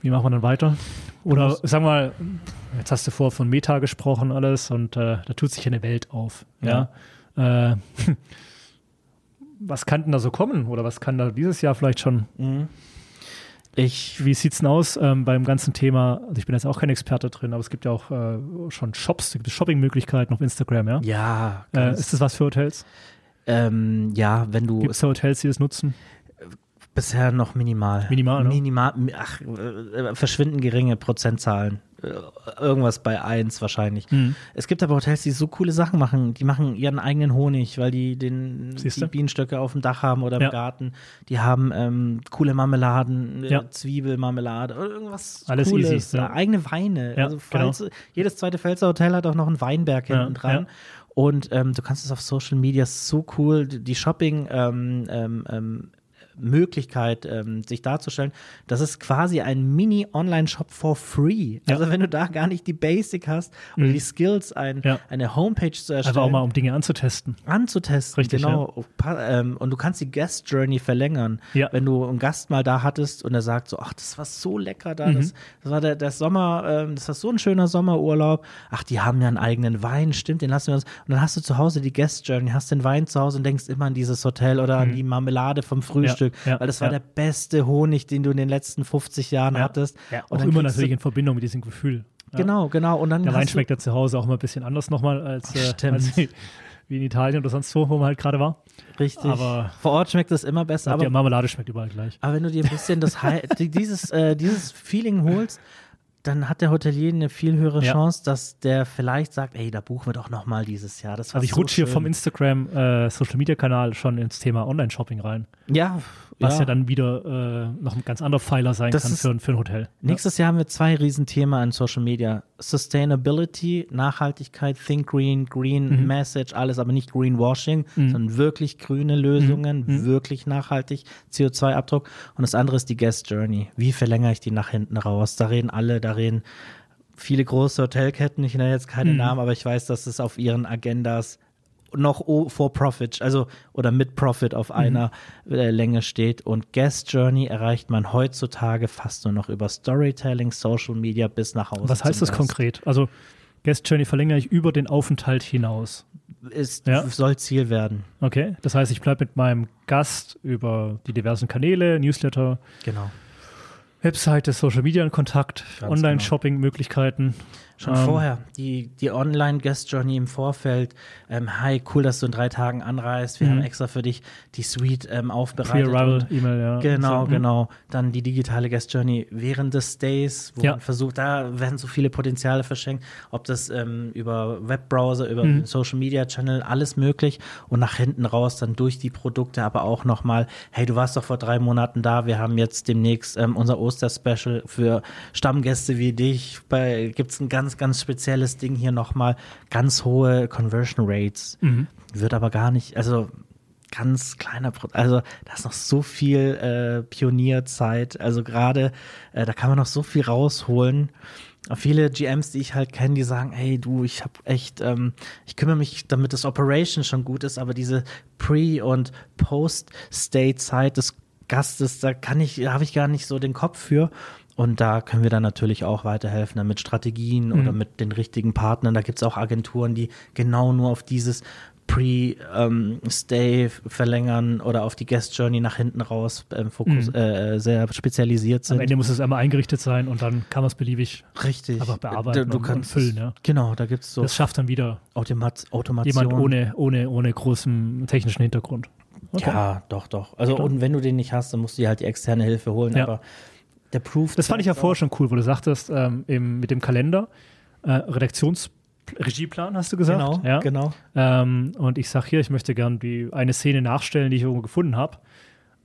Wie machen wir dann weiter? Oder sag mal, jetzt hast du vor von Meta gesprochen alles und äh, da tut sich eine Welt auf. Ja. ja? Äh, [LAUGHS] was kann denn da so kommen? Oder was kann da dieses Jahr vielleicht schon? Mhm. Ich, wie sieht's denn aus ähm, beim ganzen Thema? Also ich bin jetzt auch kein Experte drin, aber es gibt ja auch äh, schon Shops, gibt Shopping-Möglichkeiten auf Instagram, ja? Ja. Äh, ist das was für Hotels? Ähm, ja, wenn du. Gibt es Hotels, die das nutzen? Bisher noch minimal. Minimal, ne? Minimal, ach, äh, verschwinden geringe Prozentzahlen. Äh, irgendwas bei 1 wahrscheinlich. Mhm. Es gibt aber Hotels, die so coole Sachen machen. Die machen ihren eigenen Honig, weil die den, die Bienenstöcke auf dem Dach haben oder im ja. Garten. Die haben ähm, coole Marmeladen, äh, ja. Zwiebelmarmelade oder irgendwas Alles Cooles. easy. Ja. Eigene Weine. also falls, genau. jedes zweite Pfälzer Hotel hat auch noch einen Weinberg hinten dran. Und ähm, du kannst es auf Social Media so cool, die Shopping ähm, ähm, ähm Möglichkeit, ähm, sich darzustellen. Das ist quasi ein Mini-Online-Shop for free. Ja. Also wenn du da gar nicht die Basic hast oder mhm. die Skills, ein, ja. eine Homepage zu erstellen. Also auch mal, um Dinge anzutesten. Anzutesten, Richtig, genau. Ja. Ähm, und du kannst die Guest Journey verlängern. Wenn du einen Gast mal da hattest und er sagt so, ach, das war so lecker da, mhm. das, das, war der, der Sommer, ähm, das war so ein schöner Sommerurlaub. Ach, die haben ja einen eigenen Wein, stimmt, den lassen wir uns. Und dann hast du zu Hause die Guest Journey, hast den Wein zu Hause und denkst immer an dieses Hotel oder mhm. an die Marmelade vom Frühstück. Stück, ja, weil das war ja. der beste Honig, den du in den letzten 50 Jahren ja. hattest. Ja, auch immer natürlich in Verbindung mit diesem Gefühl. Genau, genau. Und dann der Wein schmeckt ja zu Hause auch immer ein bisschen anders nochmal als, äh, als [LAUGHS] wie in Italien oder sonst wo, wo man halt gerade war. Richtig. Aber vor Ort schmeckt es immer besser. Aber die Marmelade schmeckt überall gleich. Aber wenn du dir ein bisschen das [LAUGHS] dieses, äh, dieses Feeling holst, dann hat der Hotelier eine viel höhere ja. Chance, dass der vielleicht sagt, ey, da buchen wir doch noch mal dieses Jahr. also ich so rutsche hier vom Instagram äh, Social Media Kanal schon ins Thema Online-Shopping rein. Ja, was ja, ja dann wieder äh, noch ein ganz anderer Pfeiler sein das kann für, für, ein Hotel. Nächstes ja. Jahr haben wir zwei Riesenthemen in Social Media. Sustainability, Nachhaltigkeit, Think Green, Green mhm. Message, alles, aber nicht Greenwashing, mhm. sondern wirklich grüne Lösungen, mhm. mhm. wirklich nachhaltig, CO2-Abdruck. Und das andere ist die Guest Journey. Wie verlängere ich die nach hinten raus? Da reden alle, da reden viele große Hotelketten, ich nenne jetzt keine mhm. Namen, aber ich weiß, dass es auf ihren Agendas noch for Profit, also oder mit Profit auf mhm. einer äh, Länge steht. Und Guest Journey erreicht man heutzutage fast nur noch über Storytelling, Social Media bis nach Hause. Was heißt das Gast. konkret? Also Guest Journey verlängere ich über den Aufenthalt hinaus. Ist, ja? Soll Ziel werden. Okay, das heißt, ich bleibe mit meinem Gast über die diversen Kanäle, Newsletter, genau. Webseite, Social Media in Kontakt, genau. Schon ähm, vorher, die, die Online-Guest-Journey im Vorfeld. Ähm, hi, cool, dass du in drei Tagen anreist. Wir mhm. haben extra für dich die Suite ähm, aufbereitet. Pre-Arrival-E-Mail, ja. Genau, so, genau. Dann die digitale Guest-Journey während des Stays, wo ja. man versucht, da werden so viele Potenziale verschenkt. Ob das ähm, über Webbrowser, über mhm. Social-Media-Channel, alles möglich. Und nach hinten raus dann durch die Produkte, aber auch nochmal, hey, du warst doch vor drei Monaten da. Wir haben jetzt demnächst ähm, unser Oster-Special für Stammgäste wie dich. Gibt es ein ganz ganz, ganz spezielles Ding hier nochmal. Ganz hohe Conversion Rates. Mhm. Wird aber gar nicht, also ganz kleiner, Pro also da ist noch so viel äh, Pionierzeit. Also gerade, äh, da kann man noch so viel rausholen. Viele GMs, die ich halt kenne, die sagen, hey du, ich habe echt, ähm, ich kümmere mich, damit das Operation schon gut ist, aber diese Pre- und Post-Stay-Zeit des Gastes, da kann ich, da habe ich gar nicht so den Kopf für. Und da können wir dann natürlich auch weiterhelfen, mit Strategien mhm. oder mit den richtigen Partnern. Da gibt es auch Agenturen, die genau nur auf dieses Pre-Stay ähm, verlängern oder auf die Guest Journey nach hinten raus ähm, Fokus, mhm. äh, sehr spezialisiert sind. Am Ende muss es einmal eingerichtet sein und dann kann man es beliebig Richtig. einfach bearbeiten du, du kannst, und füllen. Ja. Genau, da gibt es so. Das schafft dann wieder Automat Automation. Jemand ohne, ohne, ohne großen technischen Hintergrund. Okay. Ja, doch, doch. Also, doch. und wenn du den nicht hast, dann musst du dir halt die externe Hilfe holen. Ja. Aber der Proof. Das fand ich ja vorher schon cool, wo du sagtest, ähm, eben mit dem Kalender, äh, Redaktions- Regieplan, hast du gesagt? Genau, ja? genau. Ähm, und ich sage hier, ich möchte gerne die, eine Szene nachstellen, die ich irgendwo gefunden habe.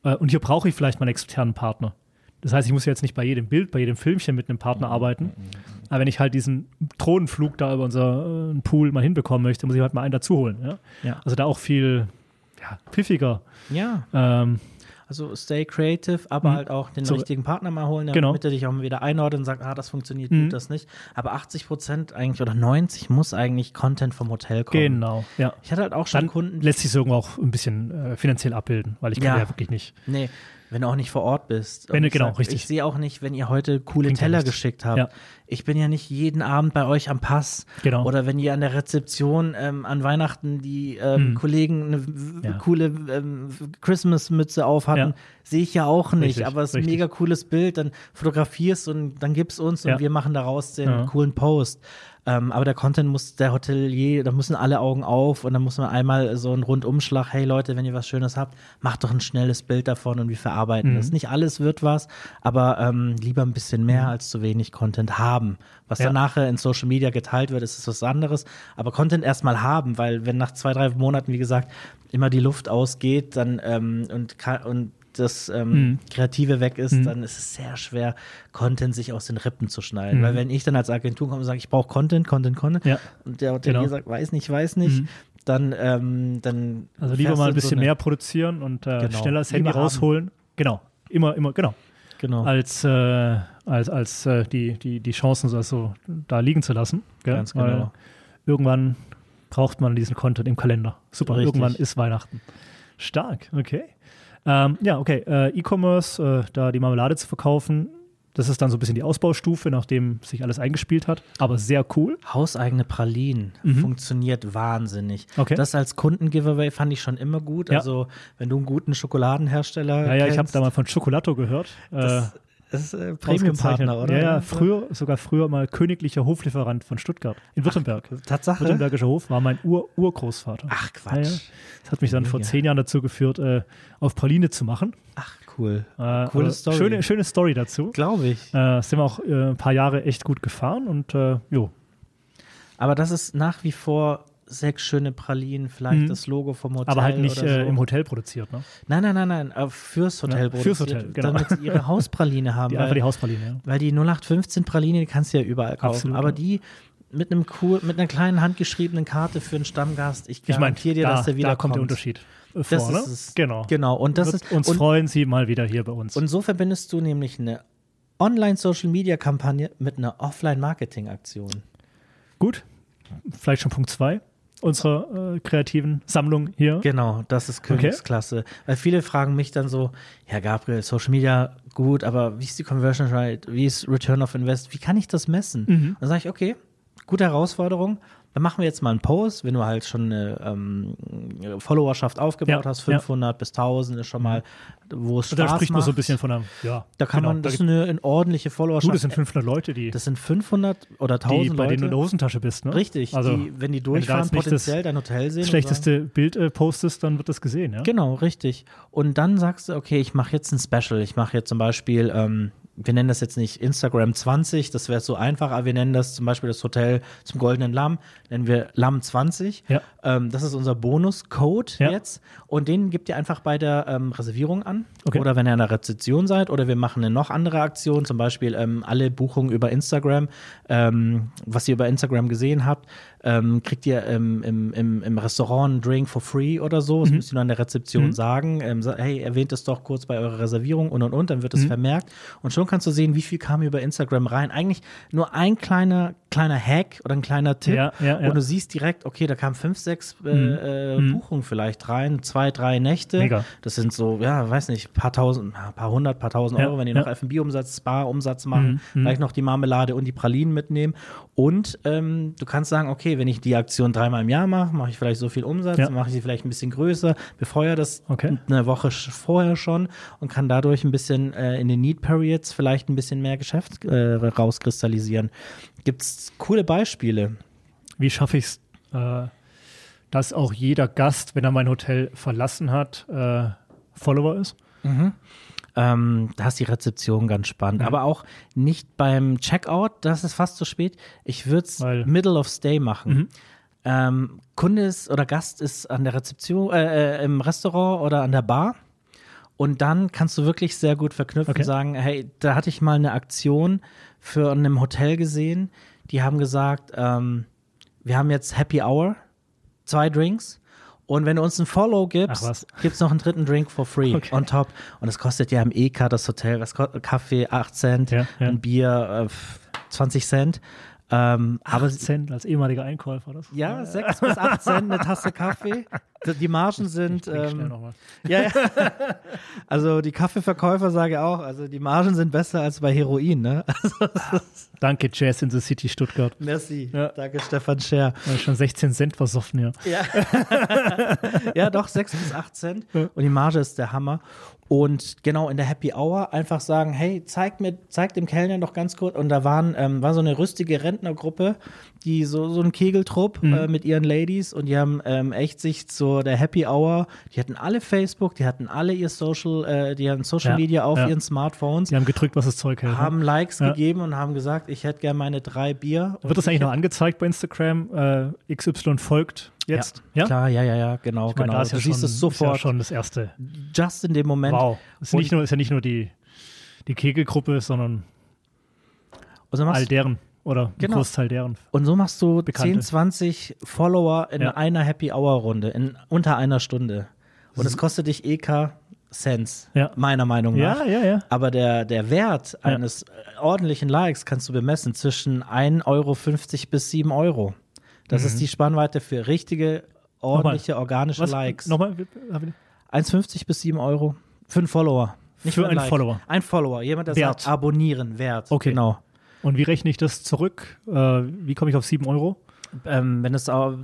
Äh, und hier brauche ich vielleicht mal einen externen Partner. Das heißt, ich muss jetzt nicht bei jedem Bild, bei jedem Filmchen mit einem Partner arbeiten. Aber wenn ich halt diesen Drohnenflug da über unseren äh, Pool mal hinbekommen möchte, muss ich halt mal einen dazu holen. Ja? ja. Also da auch viel ja, pfiffiger. Ja. Ähm, also stay creative, aber mhm. halt auch den so, richtigen Partner mal holen, damit genau. er dich auch mal wieder einordnet und sagt, ah, das funktioniert mhm. gut, das nicht. Aber 80 Prozent eigentlich oder 90 muss eigentlich Content vom Hotel kommen. Genau, ja. Ich hatte halt auch schon Dann Kunden. Lässt sich so auch ein bisschen äh, finanziell abbilden, weil ich kann ja. ja wirklich nicht. Nee, wenn du auch nicht vor Ort bist. Wenn du, genau, sag, richtig. Ich sehe auch nicht, wenn ihr heute coole Klingt Teller geschickt habt. Ja. Ich bin ja nicht jeden Abend bei euch am Pass. Genau. Oder wenn ihr an der Rezeption ähm, an Weihnachten die ähm, mhm. Kollegen eine ja. coole ähm, Christmas-Mütze aufhatten, ja. sehe ich ja auch nicht. Richtig, aber es ist ein mega cooles Bild. Dann fotografierst und dann gibst uns und wir machen daraus den coolen Post. Ähm, aber der Content muss, der Hotelier, da müssen alle Augen auf und dann muss man einmal so einen Rundumschlag, hey Leute, wenn ihr was Schönes habt, macht doch ein schnelles Bild davon und wir verarbeiten mhm. das. Nicht alles wird was, aber ähm, lieber ein bisschen mehr mhm. als zu wenig Content haben. Was ja. dann nachher in Social Media geteilt wird, ist, ist was anderes. Aber Content erstmal haben, weil wenn nach zwei, drei Monaten, wie gesagt, immer die Luft ausgeht, dann ähm, und, und das ähm, mhm. Kreative weg ist, mhm. dann ist es sehr schwer, Content sich aus den Rippen zu schneiden. Mhm. Weil wenn ich dann als Agentur komme und sage, ich brauche Content, Content, Content, ja. und der Hotelier genau. sagt, weiß nicht, weiß nicht, mhm. dann, ähm, dann Also lieber mal ein bisschen so mehr produzieren und äh, genau. schneller das Handy lieber rausholen. Haben. Genau, immer, immer, genau. Genau. Als, äh, als, als äh, die, die, die Chancen so da liegen zu lassen. Gell? Ganz genau. Weil irgendwann braucht man diesen Content im Kalender. Super, Richtig. irgendwann ist Weihnachten. Stark, okay. Ähm, ja, okay. Äh, E-Commerce, äh, da die Marmelade zu verkaufen, das ist dann so ein bisschen die Ausbaustufe, nachdem sich alles eingespielt hat. Aber sehr cool. Hauseigene Pralinen mhm. funktioniert wahnsinnig. Okay. Das als Kundengiveaway fand ich schon immer gut. Ja. Also, wenn du einen guten Schokoladenhersteller. Ja, ja, kennst, ich habe da mal von Schokolato gehört. Das, äh, das ist äh, Premium-Partner, oder? Ja, ja, früher, sogar früher mal königlicher Hoflieferant von Stuttgart in Württemberg. Ach, Tatsache? Württembergischer Hof war mein Ur Urgroßvater. Ach, Quatsch. Ja. Das hat mich dann vor zehn Jahren dazu geführt, äh, auf Praline zu machen. Ach, cool. Äh, Coole Story. Schöne, schöne Story dazu. Glaube ich. Äh, sind wir auch äh, ein paar Jahre echt gut gefahren und äh, jo. Aber das ist nach wie vor sechs schöne Pralinen, vielleicht mhm. das Logo vom Hotel. Aber halt nicht so. äh, im Hotel produziert, ne? Nein, nein, nein, nein, äh, fürs Hotel ja, produziert. Fürs Hotel, genau. Damit sie ihre [LAUGHS] Hauspraline haben. Die, weil, einfach die Hauspraline, ja. Weil die 0815 Praline, die kannst du ja überall kaufen. Absolut, aber ja. die mit einem cool, mit einer kleinen handgeschriebenen Karte für einen Stammgast, ich garantiere ich mein, dir, da, dass der wieder da kommt. der Unterschied. Vor, das ne? ist genau. Genau. Und das ist, uns und, freuen Sie mal wieder hier bei uns. Und so verbindest du nämlich eine Online-Social-Media-Kampagne mit einer Offline-Marketing-Aktion. Gut. Vielleicht schon Punkt zwei unserer äh, kreativen Sammlung hier. Genau, das ist Königsklasse. Okay. Weil viele fragen mich dann so, Herr Gabriel, Social Media gut, aber wie ist die Conversion Rate, wie ist Return of Invest, wie kann ich das messen? Mhm. Dann sage ich, okay, gute Herausforderung, dann machen wir jetzt mal einen Post, wenn du halt schon eine ähm, Followerschaft aufgebaut ja, hast, 500 ja. bis 1000 ist schon mal, wo es Spaß Da spricht man so ein bisschen von einem, ja. Da kann genau, man, das ist eine, eine ordentliche Followerschaft. Gut, das sind 500 Leute, die. Das sind 500 oder 1000 die, Leute. bei denen du in der Hosentasche bist, ne? Richtig, also, die, wenn die durchfahren, wenn potenziell dein Hotel sehen. Das schlechteste Bild äh, postest, dann wird das gesehen, ja? Genau, richtig. Und dann sagst du, okay, ich mache jetzt ein Special. Ich mache jetzt zum Beispiel, ähm, wir nennen das jetzt nicht Instagram 20, das wäre so einfach, aber wir nennen das zum Beispiel das Hotel zum Goldenen Lamm, nennen wir Lamm 20. Ja. Ähm, das ist unser Bonuscode ja. jetzt und den gebt ihr einfach bei der ähm, Reservierung an. Okay. Oder wenn ihr in der Rezeption seid oder wir machen eine noch andere Aktion, zum Beispiel ähm, alle Buchungen über Instagram, ähm, was ihr über Instagram gesehen habt, ähm, kriegt ihr im, im, im, im Restaurant einen Drink for free oder so. Das mhm. müsst ihr nur an der Rezeption mhm. sagen. Ähm, hey, erwähnt es doch kurz bei eurer Reservierung und und und, dann wird es mhm. vermerkt. Und schon kannst du sehen, wie viel kam über Instagram rein. Eigentlich nur ein kleiner kleiner Hack oder ein kleiner Tipp. Ja, ja, ja. Und du siehst direkt, okay, da kamen fünf, sechs äh, Mhm. äh, Mhm. Buchungen vielleicht rein, zwei, drei Nächte. Mega. Das sind so, ja, weiß nicht, paar tausend, ein paar hundert, paar tausend Euro, wenn die noch F&B-Umsatz, Spa-Umsatz machen, Mhm, mhm. vielleicht noch die Marmelade und die Pralinen mitnehmen. Und ähm, du kannst sagen, okay, wenn ich die Aktion dreimal im Jahr mache, mache ich vielleicht so viel Umsatz, mache ich sie vielleicht ein bisschen größer, befeuere das Okay. eine Woche vorher schon und kann dadurch ein bisschen äh, in den Need Periods vielleicht ein bisschen mehr Geschäft äh, rauskristallisieren. Gibt's coole Beispiele? Wie schaffe ich es, äh, dass auch jeder Gast, wenn er mein Hotel verlassen hat, äh, Follower ist? Ähm, da ist die Rezeption ganz spannend. Mhm. Aber auch nicht beim Checkout, das ist fast zu spät. Ich würde es Middle of Stay machen. Mhm. Ähm, Kunde ist oder Gast ist an der Rezeption, äh, äh, im Restaurant oder an der Bar. Und dann kannst du wirklich sehr gut verknüpfen Okay. und sagen, hey, da hatte ich mal eine Aktion für einem Hotel gesehen. Die haben gesagt, ähm, wir haben jetzt Happy Hour, zwei Drinks. Und wenn du uns ein Follow gibst, was. gibt's noch einen dritten Drink for free Okay. on top. Und es kostet ja im EK das Hotel, was Kaffee 8 Cent, Ja, ja. ein Bier äh, 20 Cent. Ähm, aber 8 Cent als ehemaliger Einkäufer. Das ja, 6 bis 8 Cent eine Tasse Kaffee. Die- Margen sind. Ähm, [LAUGHS] ja, ja. Also die Kaffeeverkäufer sage auch, also die Margen sind besser als bei Heroin, ne? [LAUGHS] Also, Danke, Jazz in the City Stuttgart. merci. Ja. Danke, Stefan Scher. Schon 16 Cent versoffen, ja. Ja. [LAUGHS] ja, doch, 6 bis 8 Cent. Und die Marge ist der Hammer. Und genau in der Happy Hour einfach sagen, hey, zeig mir, zeig dem Kellner doch ganz kurz. Und da waren, ähm, war so eine rüstige Rentnergruppe, die so, so ein Kegeltrupp Mhm. äh, mit ihren Ladies und die haben ähm, echt sich zu der Happy Hour, die hatten alle Facebook, die hatten alle ihr Social, äh, die hatten Social Ja, Media auf ja. ihren Smartphones, Die haben gedrückt, was das Zeug hält. ne? haben Likes Ja. gegeben und haben gesagt, ich hätte gerne meine drei Bier. Wird das eigentlich noch angezeigt bei Instagram? Äh, XY folgt jetzt? Ja, klar, ja, ja, ja, genau, Ich meine, genau. da ist ja du schon, siehst es Ist ja sofort, schon das erste. just in dem Moment. Wow. Ist, nicht nur, ist ja nicht nur die, die Kegelgruppe, sondern Und so machst, all deren oder Genau. Großteil deren. und so machst du Bekannte. 10, 20 Follower in Ja. einer Happy Hour Runde, in unter einer Stunde. Und es kostet dich EK Cents, Ja. meiner Meinung nach. Ja, ja, ja. Aber der, der Wert eines ordentlichen Likes kannst du bemessen zwischen 1,50 Euro bis 7 Euro. Das ist die Spannweite für richtige, ordentliche, organische Mhm. Was? Likes. Nochmal? 1,50 bis 7 Euro. Für einen Follower. Nicht Für ein einen Like. Follower. Ein Follower. Jemand, der Wert. sagt, abonnieren, Wert. Okay. Genau. Und wie rechne ich das zurück? Äh, wie komme ich auf 7 Euro? Ähm, wenn es auch,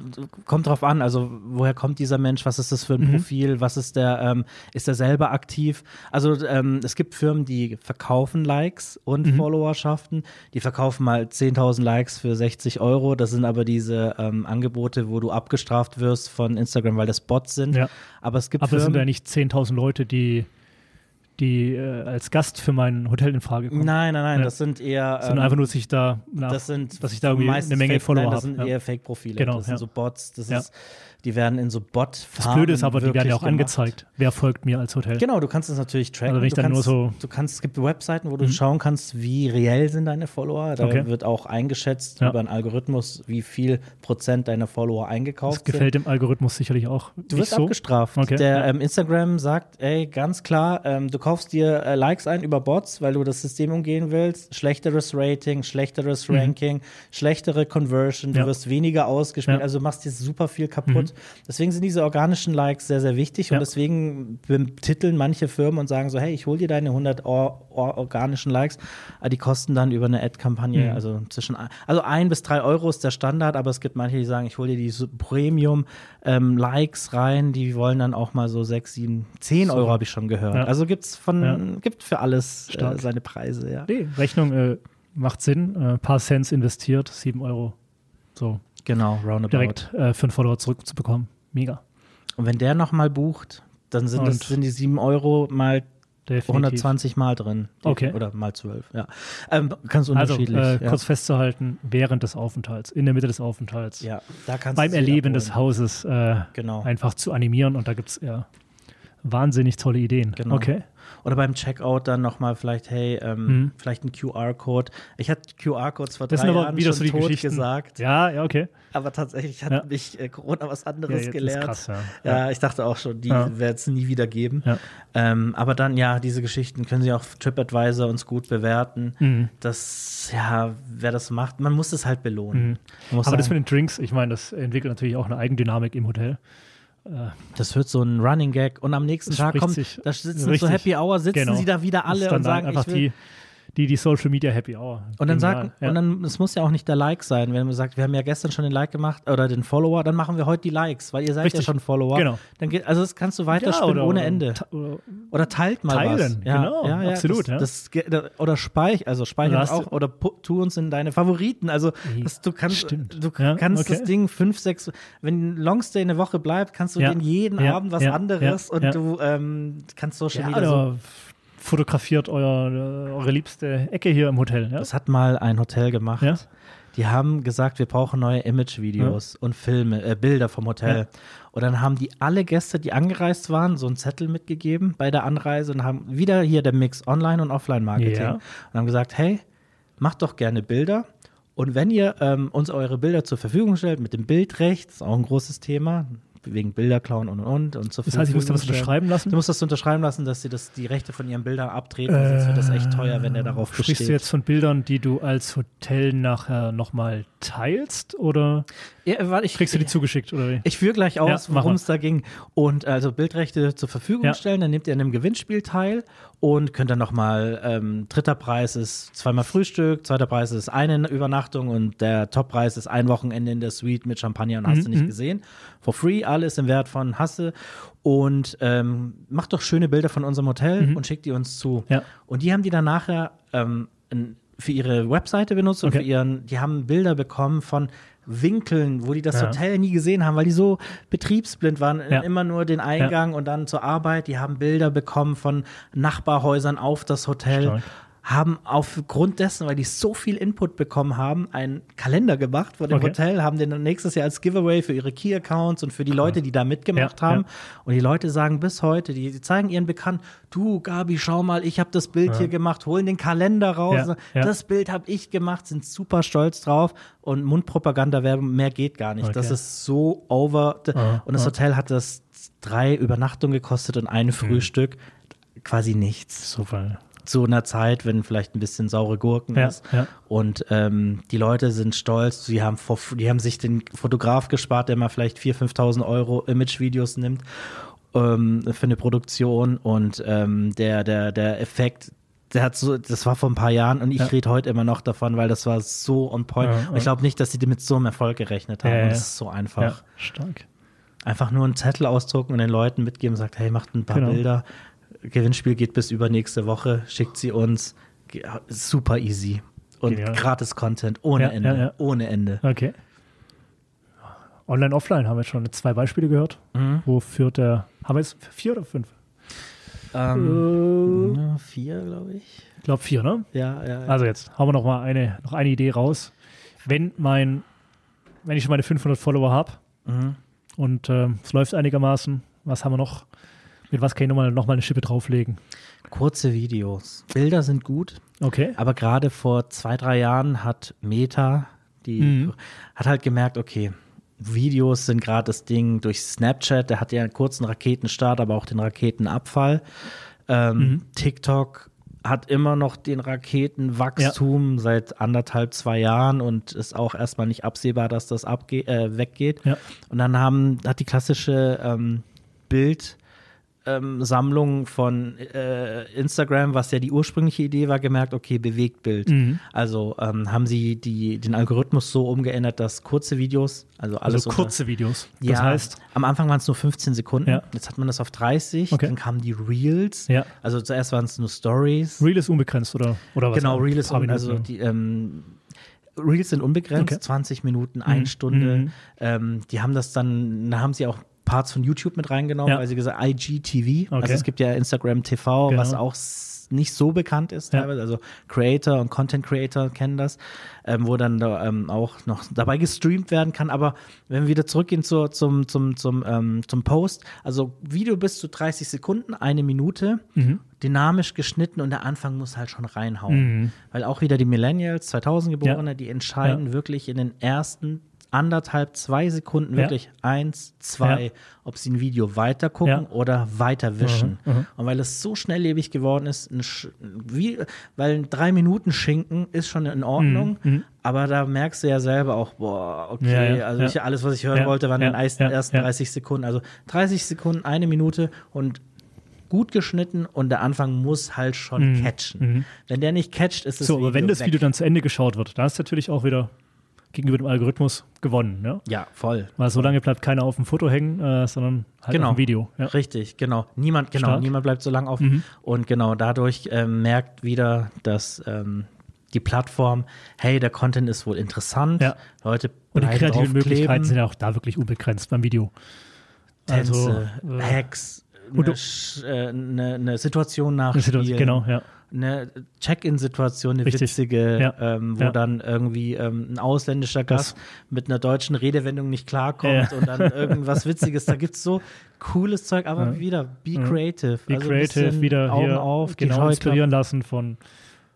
kommt drauf an, also woher kommt dieser Mensch, was ist das für ein Mhm. Profil, was ist der, ähm, ist er selber aktiv? Also ähm, es gibt Firmen, die verkaufen Likes und Mhm. Followerschaften, die verkaufen mal 10.000 Likes für 60 Euro, das sind aber diese ähm, Angebote, wo du abgestraft wirst von Instagram, weil das Bots sind, Ja. aber es gibt Aber es sind Firmen, ja nicht 10.000 Leute, die, die äh, als Gast für mein Hotel in Frage kommen. nein, nein, nein, Ja. das sind eher, Sondern ähm, einfach nur, dass ich da nach, das sind dass ich da irgendwie eine Menge Fake, Follower nein, das habe. sind Ja. eher Fake-Profile, Genau, das sind ja. so Bots, das Ja. ist, die werden in so bot Das Blöde ist aber, die werden ja auch gemacht. angezeigt. Wer folgt mir als Hotel? Genau, du kannst es natürlich tracken. Also wenn ich du dann kannst, nur so- du kannst, es gibt Webseiten, wo du Mhm. schauen kannst, wie reell sind deine Follower. Da Okay. wird auch eingeschätzt Ja. über einen Algorithmus, wie viel Prozent deiner Follower eingekauft Das gefällt dem Algorithmus sicherlich auch. sind. Du wirst so. abgestraft. Okay, Der ähm, Instagram sagt, ey, ganz klar, ähm, du kaufst dir äh, Likes ein über Bots, weil du das System umgehen willst. Schlechteres Rating, schlechteres Ranking, schlechtere Conversion, du Mhm. Ja. wirst weniger ausgespielt, Ja. also du machst dir super viel kaputt. Deswegen sind diese organischen Likes sehr, sehr wichtig Ja. und deswegen betiteln manche Firmen und sagen so, hey, ich hole dir deine 100 or or organischen Likes, aber die kosten dann über eine Ad-Kampagne, Mhm. also zwischen, ein- also ein bis drei Euro ist der Standard, aber es gibt manche, die sagen, ich hole dir die Premium-Likes rein, die wollen dann auch mal so sechs, sieben, zehn So. Euro habe ich schon gehört. Ja. Also gibt's von, Ja. gibt für alles äh, seine Preise, ja. Nee, Rechnung äh, macht Sinn. Ein äh, paar Cents investiert, 7 Euro. So, Genau, roundabout. direkt äh, für einen Follower zurückzubekommen. Mega. Und wenn der nochmal bucht, dann sind, das, sind die sieben Euro mal Definitiv. 120 Mal drin. Okay. Oder mal 12, ja. Ähm, ganz Also, unterschiedlich. äh, ja. kurz festzuhalten, während des Aufenthalts, in der Mitte des Aufenthalts, ja, da kannst beim Erleben des Hauses äh, Genau. einfach zu animieren und da gibt es ja Wahnsinnig tolle Ideen. Genau. Okay. Oder beim Checkout dann nochmal vielleicht, hey, ähm, Mhm. vielleicht ein QR-Code. Ich hatte QR-Codes vor Das drei Jahren wieder schon so die tot Geschichten. gesagt. Ja, ja, okay. Aber tatsächlich hat Ja. mich äh, Corona was anderes ja, gelehrt. Ist krass, ja. Ja, ich dachte auch schon, die Ja. wird es nie wieder geben. Ähm, aber dann, ja, diese Geschichten können Sie auch TripAdvisor uns gut bewerten. Mhm. Das, ja, wer das macht, man muss es halt belohnen. Mhm. Aber das sagen, mit den Drinks, ich meine, das entwickelt natürlich auch eine Eigendynamik im Hotel. Das wird so ein Running Gag. Und am nächsten Tag kommt, da sitzen richtig. so Happy Hour, sitzen Genau. sie da wieder alle und sagen, einfach ich will, die, die, die Social Media Happy Hour. Und dann sagt, ja. und dann, es muss ja auch nicht der Like sein, wenn man sagt, wir haben ja gestern schon den Like gemacht oder den Follower, dann machen wir heute die Likes, weil ihr seid Richtig. ja schon Follower. Genau. Dann geht, also das kannst du Ja, weiterspinnen oder- ohne Ende. oder- Oder teilt mal was. Teilen, Ja, genau, ja, ja, absolut, Das, ja. das, oder speich, also speichern auch oder tu uns in deine Favoriten. Also das, du kannst, Stimmt. du Ja, kannst das okay. Ding fünf, sechs, wenn Longstay eine Woche bleibt, kannst du Ja, den jeden ja, Abend was ja, anderes ja, und ja. du ähm, kannst Social ja, Media so oder fotografiert euer, eure liebste Ecke hier im Hotel. Ja? Das hat mal ein Hotel gemacht. Ja. Die haben gesagt, wir brauchen neue Image-Videos und Filme, äh, Bilder vom Hotel. Ja. Und dann haben die alle Gäste, die angereist waren, so einen Zettel mitgegeben bei der Anreise und haben wieder hier der Mix Online- und Offline-Marketing. Ja. Und haben gesagt, hey, macht doch gerne Bilder. Und wenn ihr ähm, uns eure Bilder zur Verfügung stellt, mit dem Bildrecht, ist auch ein großes Thema, wegen Bilderklauen und und und. und zur Das heißt, ich was Verfügung stellen. unterschreiben lassen. Du musst das unterschreiben lassen, dass sie das, die Rechte von ihren Bildern abtreten, sonst wird das echt teuer, wenn er darauf Äh, Sprichst besteht. du jetzt von Bildern, die du als Hotel nachher nochmal teilst oder Ja, ich, kriegst du die zugeschickt? Oder wie? Ich führe gleich aus, Ja, worum es da ging. Und also Bildrechte zur Verfügung Ja. stellen, dann nehmt ihr an einem Gewinnspiel teil und könnt dann nochmal, ähm, dritter Preis ist zweimal Frühstück, zweiter Preis ist eine Übernachtung und der Toppreis ist ein Wochenende in der Suite mit Champagner und hast Mhm, du nicht mhm. gesehen. For free, alles im Wert von Hasse. Und ähm, macht doch schöne Bilder von unserem Hotel Mhm. und schickt die uns zu. Ja. Und die haben die dann nachher ähm, ein- für ihre Webseite benutzt und Okay. für ihren, die haben Bilder bekommen von Winkeln, wo die das Ja. Hotel nie gesehen haben, weil die so betriebsblind waren, Ja. immer nur den Eingang und dann zur Arbeit. Die haben Bilder bekommen von Nachbarhäusern auf das Hotel. Stark. Haben aufgrund dessen, weil die so viel Input bekommen haben, einen Kalender gemacht von dem Okay. Hotel, haben den nächstes Jahr als Giveaway für ihre Key-Accounts und für die Leute, die da mitgemacht Ja, haben. ja. Und die Leute sagen bis heute, die, die zeigen ihren Bekannten, du Gabi, schau mal, ich habe das Bild hier gemacht, holen den Kalender raus. Ja, ja. Das Bild habe ich gemacht, sind super stolz drauf. Und Mundpropaganda-Werbung, mehr geht gar nicht. Das Okay. ist so over. Und das. Hotel hat das drei Übernachtungen gekostet und ein Frühstück. Quasi nichts. Super. Zu einer Zeit, wenn vielleicht ein bisschen saure Gurken Ja, ist. ja. Und ähm, die Leute sind stolz. Sie haben, vor, die haben sich den Fotograf gespart, der mal vielleicht 4.000, 5.000 Euro Image-Videos nimmt ähm, für eine Produktion. Und ähm, der, der, der Effekt, der hat so, das war vor ein paar Jahren und ich Ja. rede heute immer noch davon, weil das war so on point. Ja, und ich glaube nicht, dass sie mit so einem Erfolg gerechnet haben. Ja, und es ist so einfach. Stark. Einfach nur einen Zettel ausdrucken und den Leuten mitgeben, sagt, hey, macht ein paar Genau. Bilder. Gewinnspiel geht bis übernächste Woche, schickt sie uns. Super easy. Und Genial. gratis Content ohne Ja, Ende. ja, ja. Ohne Ende. Okay. Online, offline haben wir jetzt schon zwei Beispiele gehört. Mhm. Wo führt der, haben wir jetzt vier oder fünf? Ähm, ja, vier, glaube ich. Ich glaube vier, ne? Ja, ja. ja. Also jetzt haben wir noch mal eine, noch eine Idee raus. Wenn mein, wenn ich schon meine 500 Follower habe Mhm. und ähm, es läuft einigermaßen, was haben wir noch? Mit was kann ich nochmal noch mal eine Schippe drauflegen? Kurze Videos. Bilder sind gut, Okay. aber gerade vor zwei, drei Jahren hat Meta, die Mhm. hat halt gemerkt, okay, Videos sind gerade das Ding durch Snapchat, der hat ja einen kurzen Raketenstart, aber auch den Raketenabfall. Ähm, Mhm. TikTok hat immer noch den Raketenwachstum seit anderthalb, zwei Jahren und ist auch erstmal nicht absehbar, dass das abge äh, weggeht. Ja. Und dann haben, hat die klassische ähm, Bild- ähm, Sammlung von äh, Instagram, was ja die ursprüngliche Idee war, gemerkt, okay, Bewegtbild. Mhm. Also ähm, haben sie die, den Algorithmus so umgeändert, dass kurze Videos, also alles Also unter- kurze Videos. Das ja, heißt, am Anfang waren es nur 15 Sekunden, Ja. jetzt hat man das auf 30, Okay. dann kamen die Reels, Ja. also zuerst waren es nur Stories. Reel ist unbegrenzt oder, oder was? Genau, Reels, paar und, also die, ähm, Reels sind unbegrenzt, Okay. 20 Minuten, eine Mhm. Stunde. Mhm. Ähm, die haben das dann, da haben sie auch Parts von YouTube mit reingenommen, Ja. weil sie gesagt IGTV, Okay. also es gibt ja Instagram TV, Genau. was auch nicht so bekannt ist Ja. teilweise, also Creator und Content Creator kennen das, ähm, wo dann da, ähm, auch noch dabei gestreamt werden kann, aber wenn wir wieder zurückgehen zur, zum, zum, zum, ähm, zum Post, also Video bis zu 30 Sekunden, eine Minute, Mhm. dynamisch geschnitten und der Anfang muss halt schon reinhauen, weil auch wieder die Millennials, 2000 Geborene, Ja. die entscheiden wirklich in den ersten anderthalb, zwei Sekunden Ja. wirklich eins, zwei, Ja. ob sie ein Video weiter gucken Ja. oder weiter wischen. Mhm, mhm. Und weil es so schnelllebig geworden ist, ein wie, weil ein drei Minuten Schinken ist schon in Ordnung, Mhm, aber da merkst du ja selber auch, boah, okay, Ja, ja, also ja. Ich, alles, was ich hören Ja, wollte, waren in den ja, ersten, ja, ersten ja. 30 Sekunden. Also 30 Sekunden, eine Minute und gut geschnitten und der Anfang muss halt schon catchen. Wenn der nicht catcht, ist es Mhm, So, aber wenn das weg. Video dann zu Ende geschaut wird, dann ist natürlich auch wieder gegenüber dem Algorithmus gewonnen. Ja? Ja, voll. Weil so lange bleibt keiner auf dem Foto hängen, äh, sondern halt Genau. auf dem Video. Ja. Richtig, genau. Niemand, genau, Stark. niemand bleibt so lange auf. Mhm. Und genau dadurch ähm, merkt wieder, dass ähm, die Plattform, hey, der Content ist wohl interessant. Ja. Leute Und die kreativen Möglichkeiten sind ja auch da wirklich unbegrenzt beim Video. Tänze, Also, äh, Hacks, eine, äh, eine, eine Situation nachspielen. Situation, genau, ja. Eine Check-in-Situation, eine Richtig. witzige, Ja. ähm, wo Ja. dann irgendwie ähm, ein ausländischer Gast mit einer deutschen Redewendung nicht klarkommt Ja. und dann irgendwas Witziges. Da gibt es so cooles Zeug, aber Ja. wieder, be Ja. creative. Be Also creative, wieder Augen hier auf, genau inspirieren lassen von,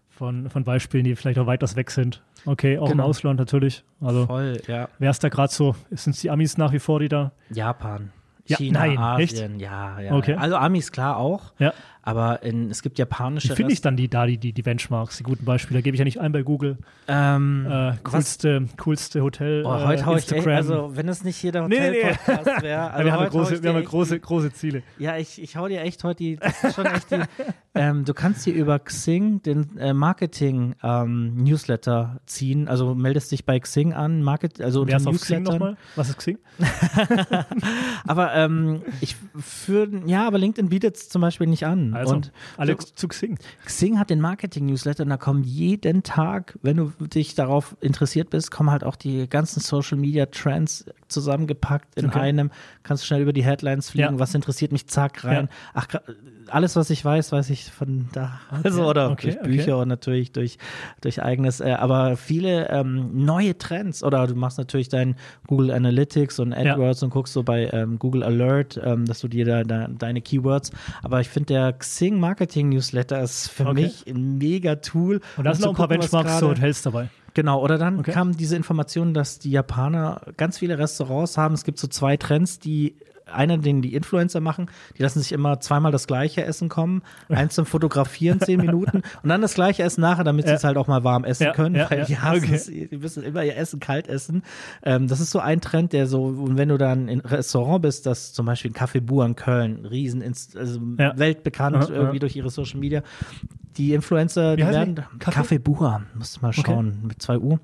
von, von Beispielen, die vielleicht auch weiters weg sind. Okay, auch Genau. im Ausland natürlich. Also Voll, ja. wer ist da gerade so? Sind es die Amis nach wie vor, die da? Japan. Ja, China, nein, Asien, ja, ja. Okay. Also Amis klar auch, Ja. Aber in, es gibt japanische Wie finde ich dann die da, die, die, Benchmarks, die guten Beispiele? Da gebe ich ja nicht ein bei Google. ähm, Äh, was, coolste, coolste Hotel. oh, äh, heute hau ich echt, also wenn es nicht jeder Nee, nee, nee. Hotel-Podcast wäre, [LAUGHS] also wir haben große, wir haben große, große Ziele. Ja, ich, ich hau dir echt heute die, das ist schon echt die, [LAUGHS] ähm, du kannst dir über Xing den äh, Marketing-Newsletter ziehen, also meldest dich bei Xing an, Market, also unter Xing nochmal? Was ist Xing? [LAUGHS] Aber ähm, ich für, ja, aber LinkedIn bietet es zum Beispiel nicht an. Also, und alle du- zu Xing. Xing hat den Marketing-Newsletter und da kommen jeden Tag, wenn du dich darauf interessiert bist, kommen halt auch die ganzen Social-Media-Trends zusammengepackt in Okay. einem. Kannst du schnell über die Headlines fliegen, Ja. was interessiert mich, zack, rein. Ja. Ach, alles, was ich weiß, weiß ich von da. Also, oder okay, durch Bücher und natürlich durch, durch eigenes. Äh, aber viele ähm, neue Trends oder du machst natürlich dein Google Analytics und Ja. AdWords und guckst so bei ähm, Google Alert, ähm, dass du dir da, da deine Keywords. Aber ich finde, der Xing Marketing Newsletter ist für mich ein mega Tool. Und da sind auch ein paar Benchmarks zu Hotels dabei. Genau, oder dann Okay. kam diese Information, dass die Japaner ganz viele Restaurants haben. Es gibt so zwei Trends, die einer, den die Influencer machen, die lassen sich immer zweimal das gleiche Essen kommen. Eins zum Fotografieren, zehn Minuten [LAUGHS] und dann das gleiche Essen nachher, damit sie Ja. es halt auch mal warm essen Ja, können, ja, weil die hassen Okay. es, die müssen immer ihr Essen kalt essen. Ähm, das ist so ein Trend, der so, und wenn du dann in Restaurant bist, das zum Beispiel Café Bu in Köln, riesen, also weltbekannt irgendwie durch ihre Social Media, die Influencer, die werden? Kaffee? Bua, musst du mal schauen, mit 2 Uhr.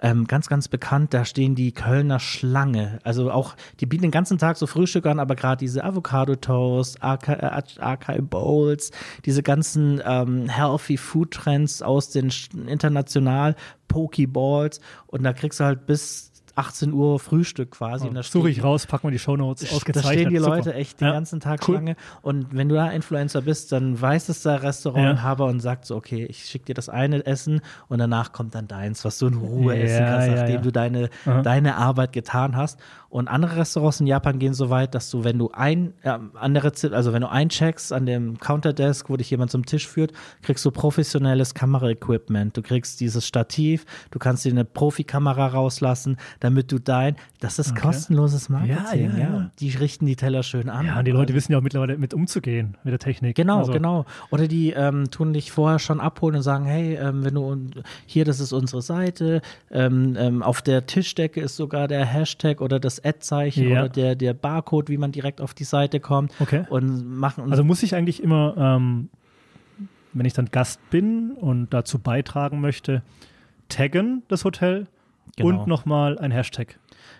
Ähm, ganz, ganz bekannt, da stehen die Kölner Schlange. Also auch, die bieten den ganzen Tag so Frühstück an, aber gerade diese Avocado Toast, Acai Bowls, diese ganzen ähm, Healthy Food Trends aus den international Pokeballs und da kriegst du halt bis 18 Uhr Frühstück quasi. da Suche ich raus, packen wir die Shownotes da ausgezeichnet. stehen die Super. Leute echt den Ja. ganzen Tag Cool. Schlange. Und wenn du da Influencer bist, dann weiß es der Restaurantinhaber und sagt so, okay, ich schicke dir das eine Essen und danach kommt dann deins, was du in Ruhe Ja, essen kannst, ja, nachdem ja. du deine, Aha. deine Arbeit getan hast. Und andere Restaurants in Japan gehen so weit, dass du, wenn du ein, äh, an der Rezept, also wenn du eincheckst an dem Counterdesk, wo dich jemand zum Tisch führt, kriegst du professionelles Kameraequipment. Du kriegst dieses Stativ, du kannst dir eine Profikamera rauslassen, damit du dein, das ist Okay. kostenloses Marketing. Ja, ja, ja. Die richten die Teller schön an. Ja, und die Leute wissen ja auch mittlerweile mit umzugehen, mit der Technik. Genau, Also, genau. Oder die ähm, tun dich vorher schon abholen und sagen, hey, ähm, wenn du hier, das ist unsere Seite, ähm, ähm, auf der Tischdecke ist sogar der Hashtag oder das Ad-Zeichen oder der, der Barcode, wie man direkt auf die Seite kommt Okay. und machen. Also muss ich eigentlich immer, ähm, wenn ich dann Gast bin und dazu beitragen möchte, taggen das Hotel Genau. und nochmal ein Hashtag.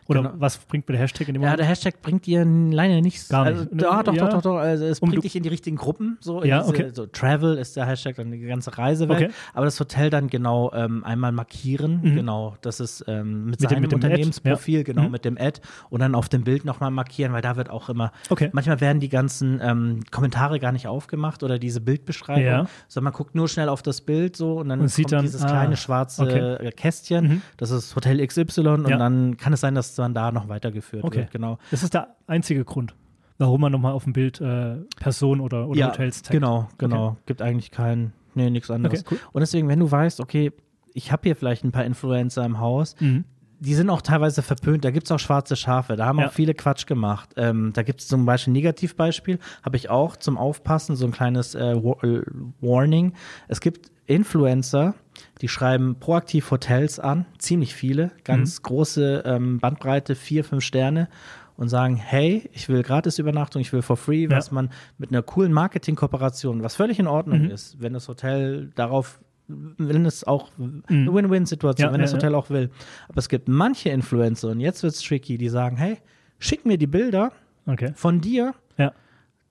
Oder genau. was bringt mir der Hashtag in dem Moment? Ja, der Hashtag bringt dir leider nichts. Gar nicht. Also, doch, doch, ja. doch, doch, doch. Also es um bringt dich in die richtigen Gruppen. So, ja, diese, okay. So Travel ist der Hashtag, dann die ganze Reisewelt. Okay. Aber das Hotel dann genau ähm, einmal markieren. Mhm. Genau, das ist ähm, mit, mit, seinem dem, mit Unternehmensprofil, genau, mhm. mit dem Ad. Und dann auf dem Bild nochmal markieren, weil da wird auch immer, okay. manchmal werden die ganzen ähm, Kommentare gar nicht aufgemacht oder diese Bildbeschreibung, ja. sondern man guckt nur schnell auf das Bild so und dann und kommt dann, dieses ah, kleine schwarze. Kästchen. Mhm. Das ist Hotel XY und dann kann es sein, dass man da noch weiter weitergeführt okay. wird. Genau. Das ist der einzige Grund, warum man nochmal auf dem Bild äh, Person oder, oder ja, Hotels taggt. Genau, genau. Okay. Gibt eigentlich keinen, nee, nichts anderes. Okay, cool. Und deswegen, wenn du weißt, okay, ich habe hier vielleicht ein paar Influencer im Haus, mhm. die sind auch teilweise verpönt. Da gibt es auch schwarze Schafe. Da haben ja. auch viele Quatsch gemacht. Ähm, da gibt es zum Beispiel ein Negativbeispiel, habe ich auch zum Aufpassen, so ein kleines äh, äh Warning. Es gibt Influencer, die schreiben proaktiv Hotels an, ziemlich viele, ganz mhm. große ähm, Bandbreite, vier, fünf Sterne und sagen, hey, ich will Gratisübernachtung, ich will for free, ja. was man mit einer coolen Marketingkooperation, was völlig in Ordnung mhm. ist, wenn das Hotel darauf wenn es auch mhm. eine Win-Win-Situation, ja, wenn das Hotel auch will. Aber es gibt manche Influencer, und jetzt wird es tricky, die sagen, hey, schick mir die Bilder okay. von dir,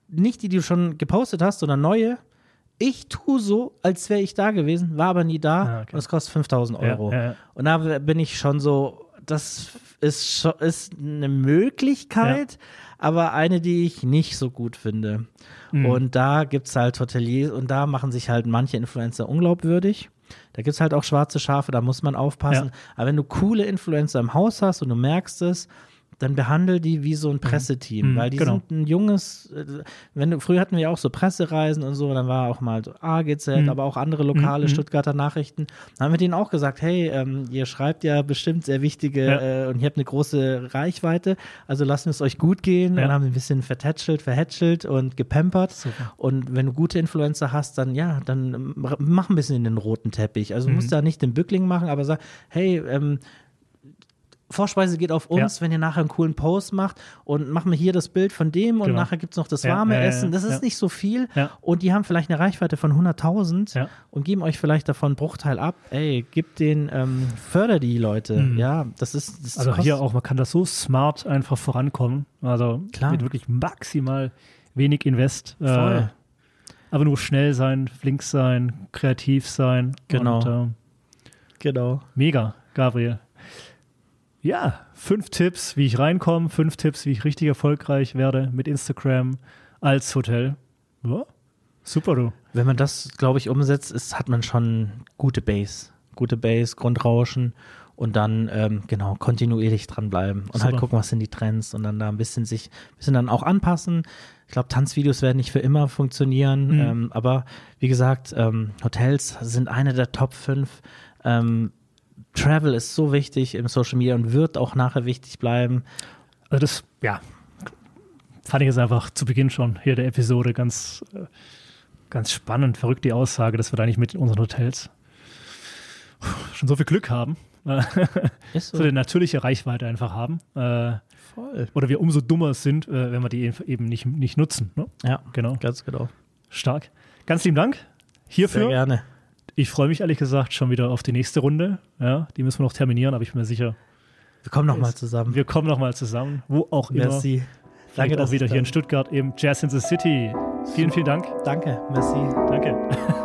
nicht die, die du schon gepostet hast, sondern neue, ich tue so, als wäre ich da gewesen, war aber nie da ah, okay. und es kostet 5000 Euro. Ja, ja. Und da bin ich schon so, das ist, ist eine Möglichkeit, ja. aber eine, die ich nicht so gut finde. Mhm. Und da gibt es halt Hoteliers und da machen sich halt manche Influencer unglaubwürdig. Da gibt es halt auch schwarze Schafe, da muss man aufpassen. Aber wenn du coole Influencer im Haus hast und du merkst es, dann behandle die wie so ein mhm. Presseteam, mhm, weil die genau. sind ein junges, äh, wenn du, früher hatten wir auch so Pressereisen und so, dann war auch mal so AGZ, mhm. aber auch andere lokale mhm. Stuttgarter Nachrichten. Dann haben wir denen auch gesagt, hey, ähm, ihr schreibt ja bestimmt sehr wichtige ja. äh, und ihr habt eine große Reichweite, also lasst es euch gut gehen. Ja. Dann haben wir ein bisschen vertätschelt, verhätschelt und gepampert. Super. Und wenn du gute Influencer hast, dann ja, dann mach ein bisschen in den roten Teppich. Also du musst mhm. da nicht den Bückling machen, aber sag, hey, ähm, Vorspeise geht auf uns, ja. wenn ihr nachher einen coolen Post macht und machen wir hier das Bild von dem und genau. nachher gibt es noch das warme ja, ja, Essen. Das ist nicht so viel und die haben vielleicht eine Reichweite von 100.000 und geben euch vielleicht davon einen Bruchteil ab. Ey, gib den, ähm, förder die Leute. Mhm. Ja, das ist. Das also hier auch, man kann das so smart einfach vorankommen. Also Klar. mit wirklich maximal wenig Invest. Äh, Voll. Äh, aber nur schnell sein, flink sein, kreativ sein. Genau. Und, äh, genau. Mega, Gabriel. Ja, fünf Tipps, wie ich reinkomme, fünf Tipps, wie ich richtig erfolgreich werde mit Instagram als Hotel. Ja, super, du. Wenn man das, glaube ich, umsetzt, ist, hat man schon gute Base. Gute Base, Grundrauschen und dann ähm, genau kontinuierlich dranbleiben und halt super. halt gucken, was sind die Trends und dann da ein bisschen sich, ein bisschen dann auch anpassen. Ich glaube, Tanzvideos werden nicht für immer funktionieren, mhm. ähm, aber wie gesagt, ähm, Hotels sind eine der Top 5 ähm, Travel ist so wichtig im Social Media und wird auch nachher wichtig bleiben. Also das, ja, fand ich jetzt einfach zu Beginn schon hier der Episode ganz, äh, ganz spannend, verrückt die Aussage, dass wir da nicht mit unseren Hotels schon so viel Glück haben. Ist [LAUGHS] so. so eine natürliche Reichweite einfach haben. Äh, Voll. Oder wir umso dummer sind, äh, wenn wir die eben nicht, nicht nutzen. Ne? Ja, genau. Ganz genau. Stark. Ganz lieben Dank hierfür. Sehr gerne. Ich freue mich ehrlich gesagt schon wieder auf die nächste Runde. Ja, die müssen wir noch terminieren, aber ich bin mir sicher. Wir kommen nochmal zusammen. Wir kommen nochmal zusammen, wo auch immer. Merci. Danke, dass auch wieder hier in Stuttgart im Jazz in the City. Vielen, vielen Dank. Danke, merci. Danke. [LAUGHS]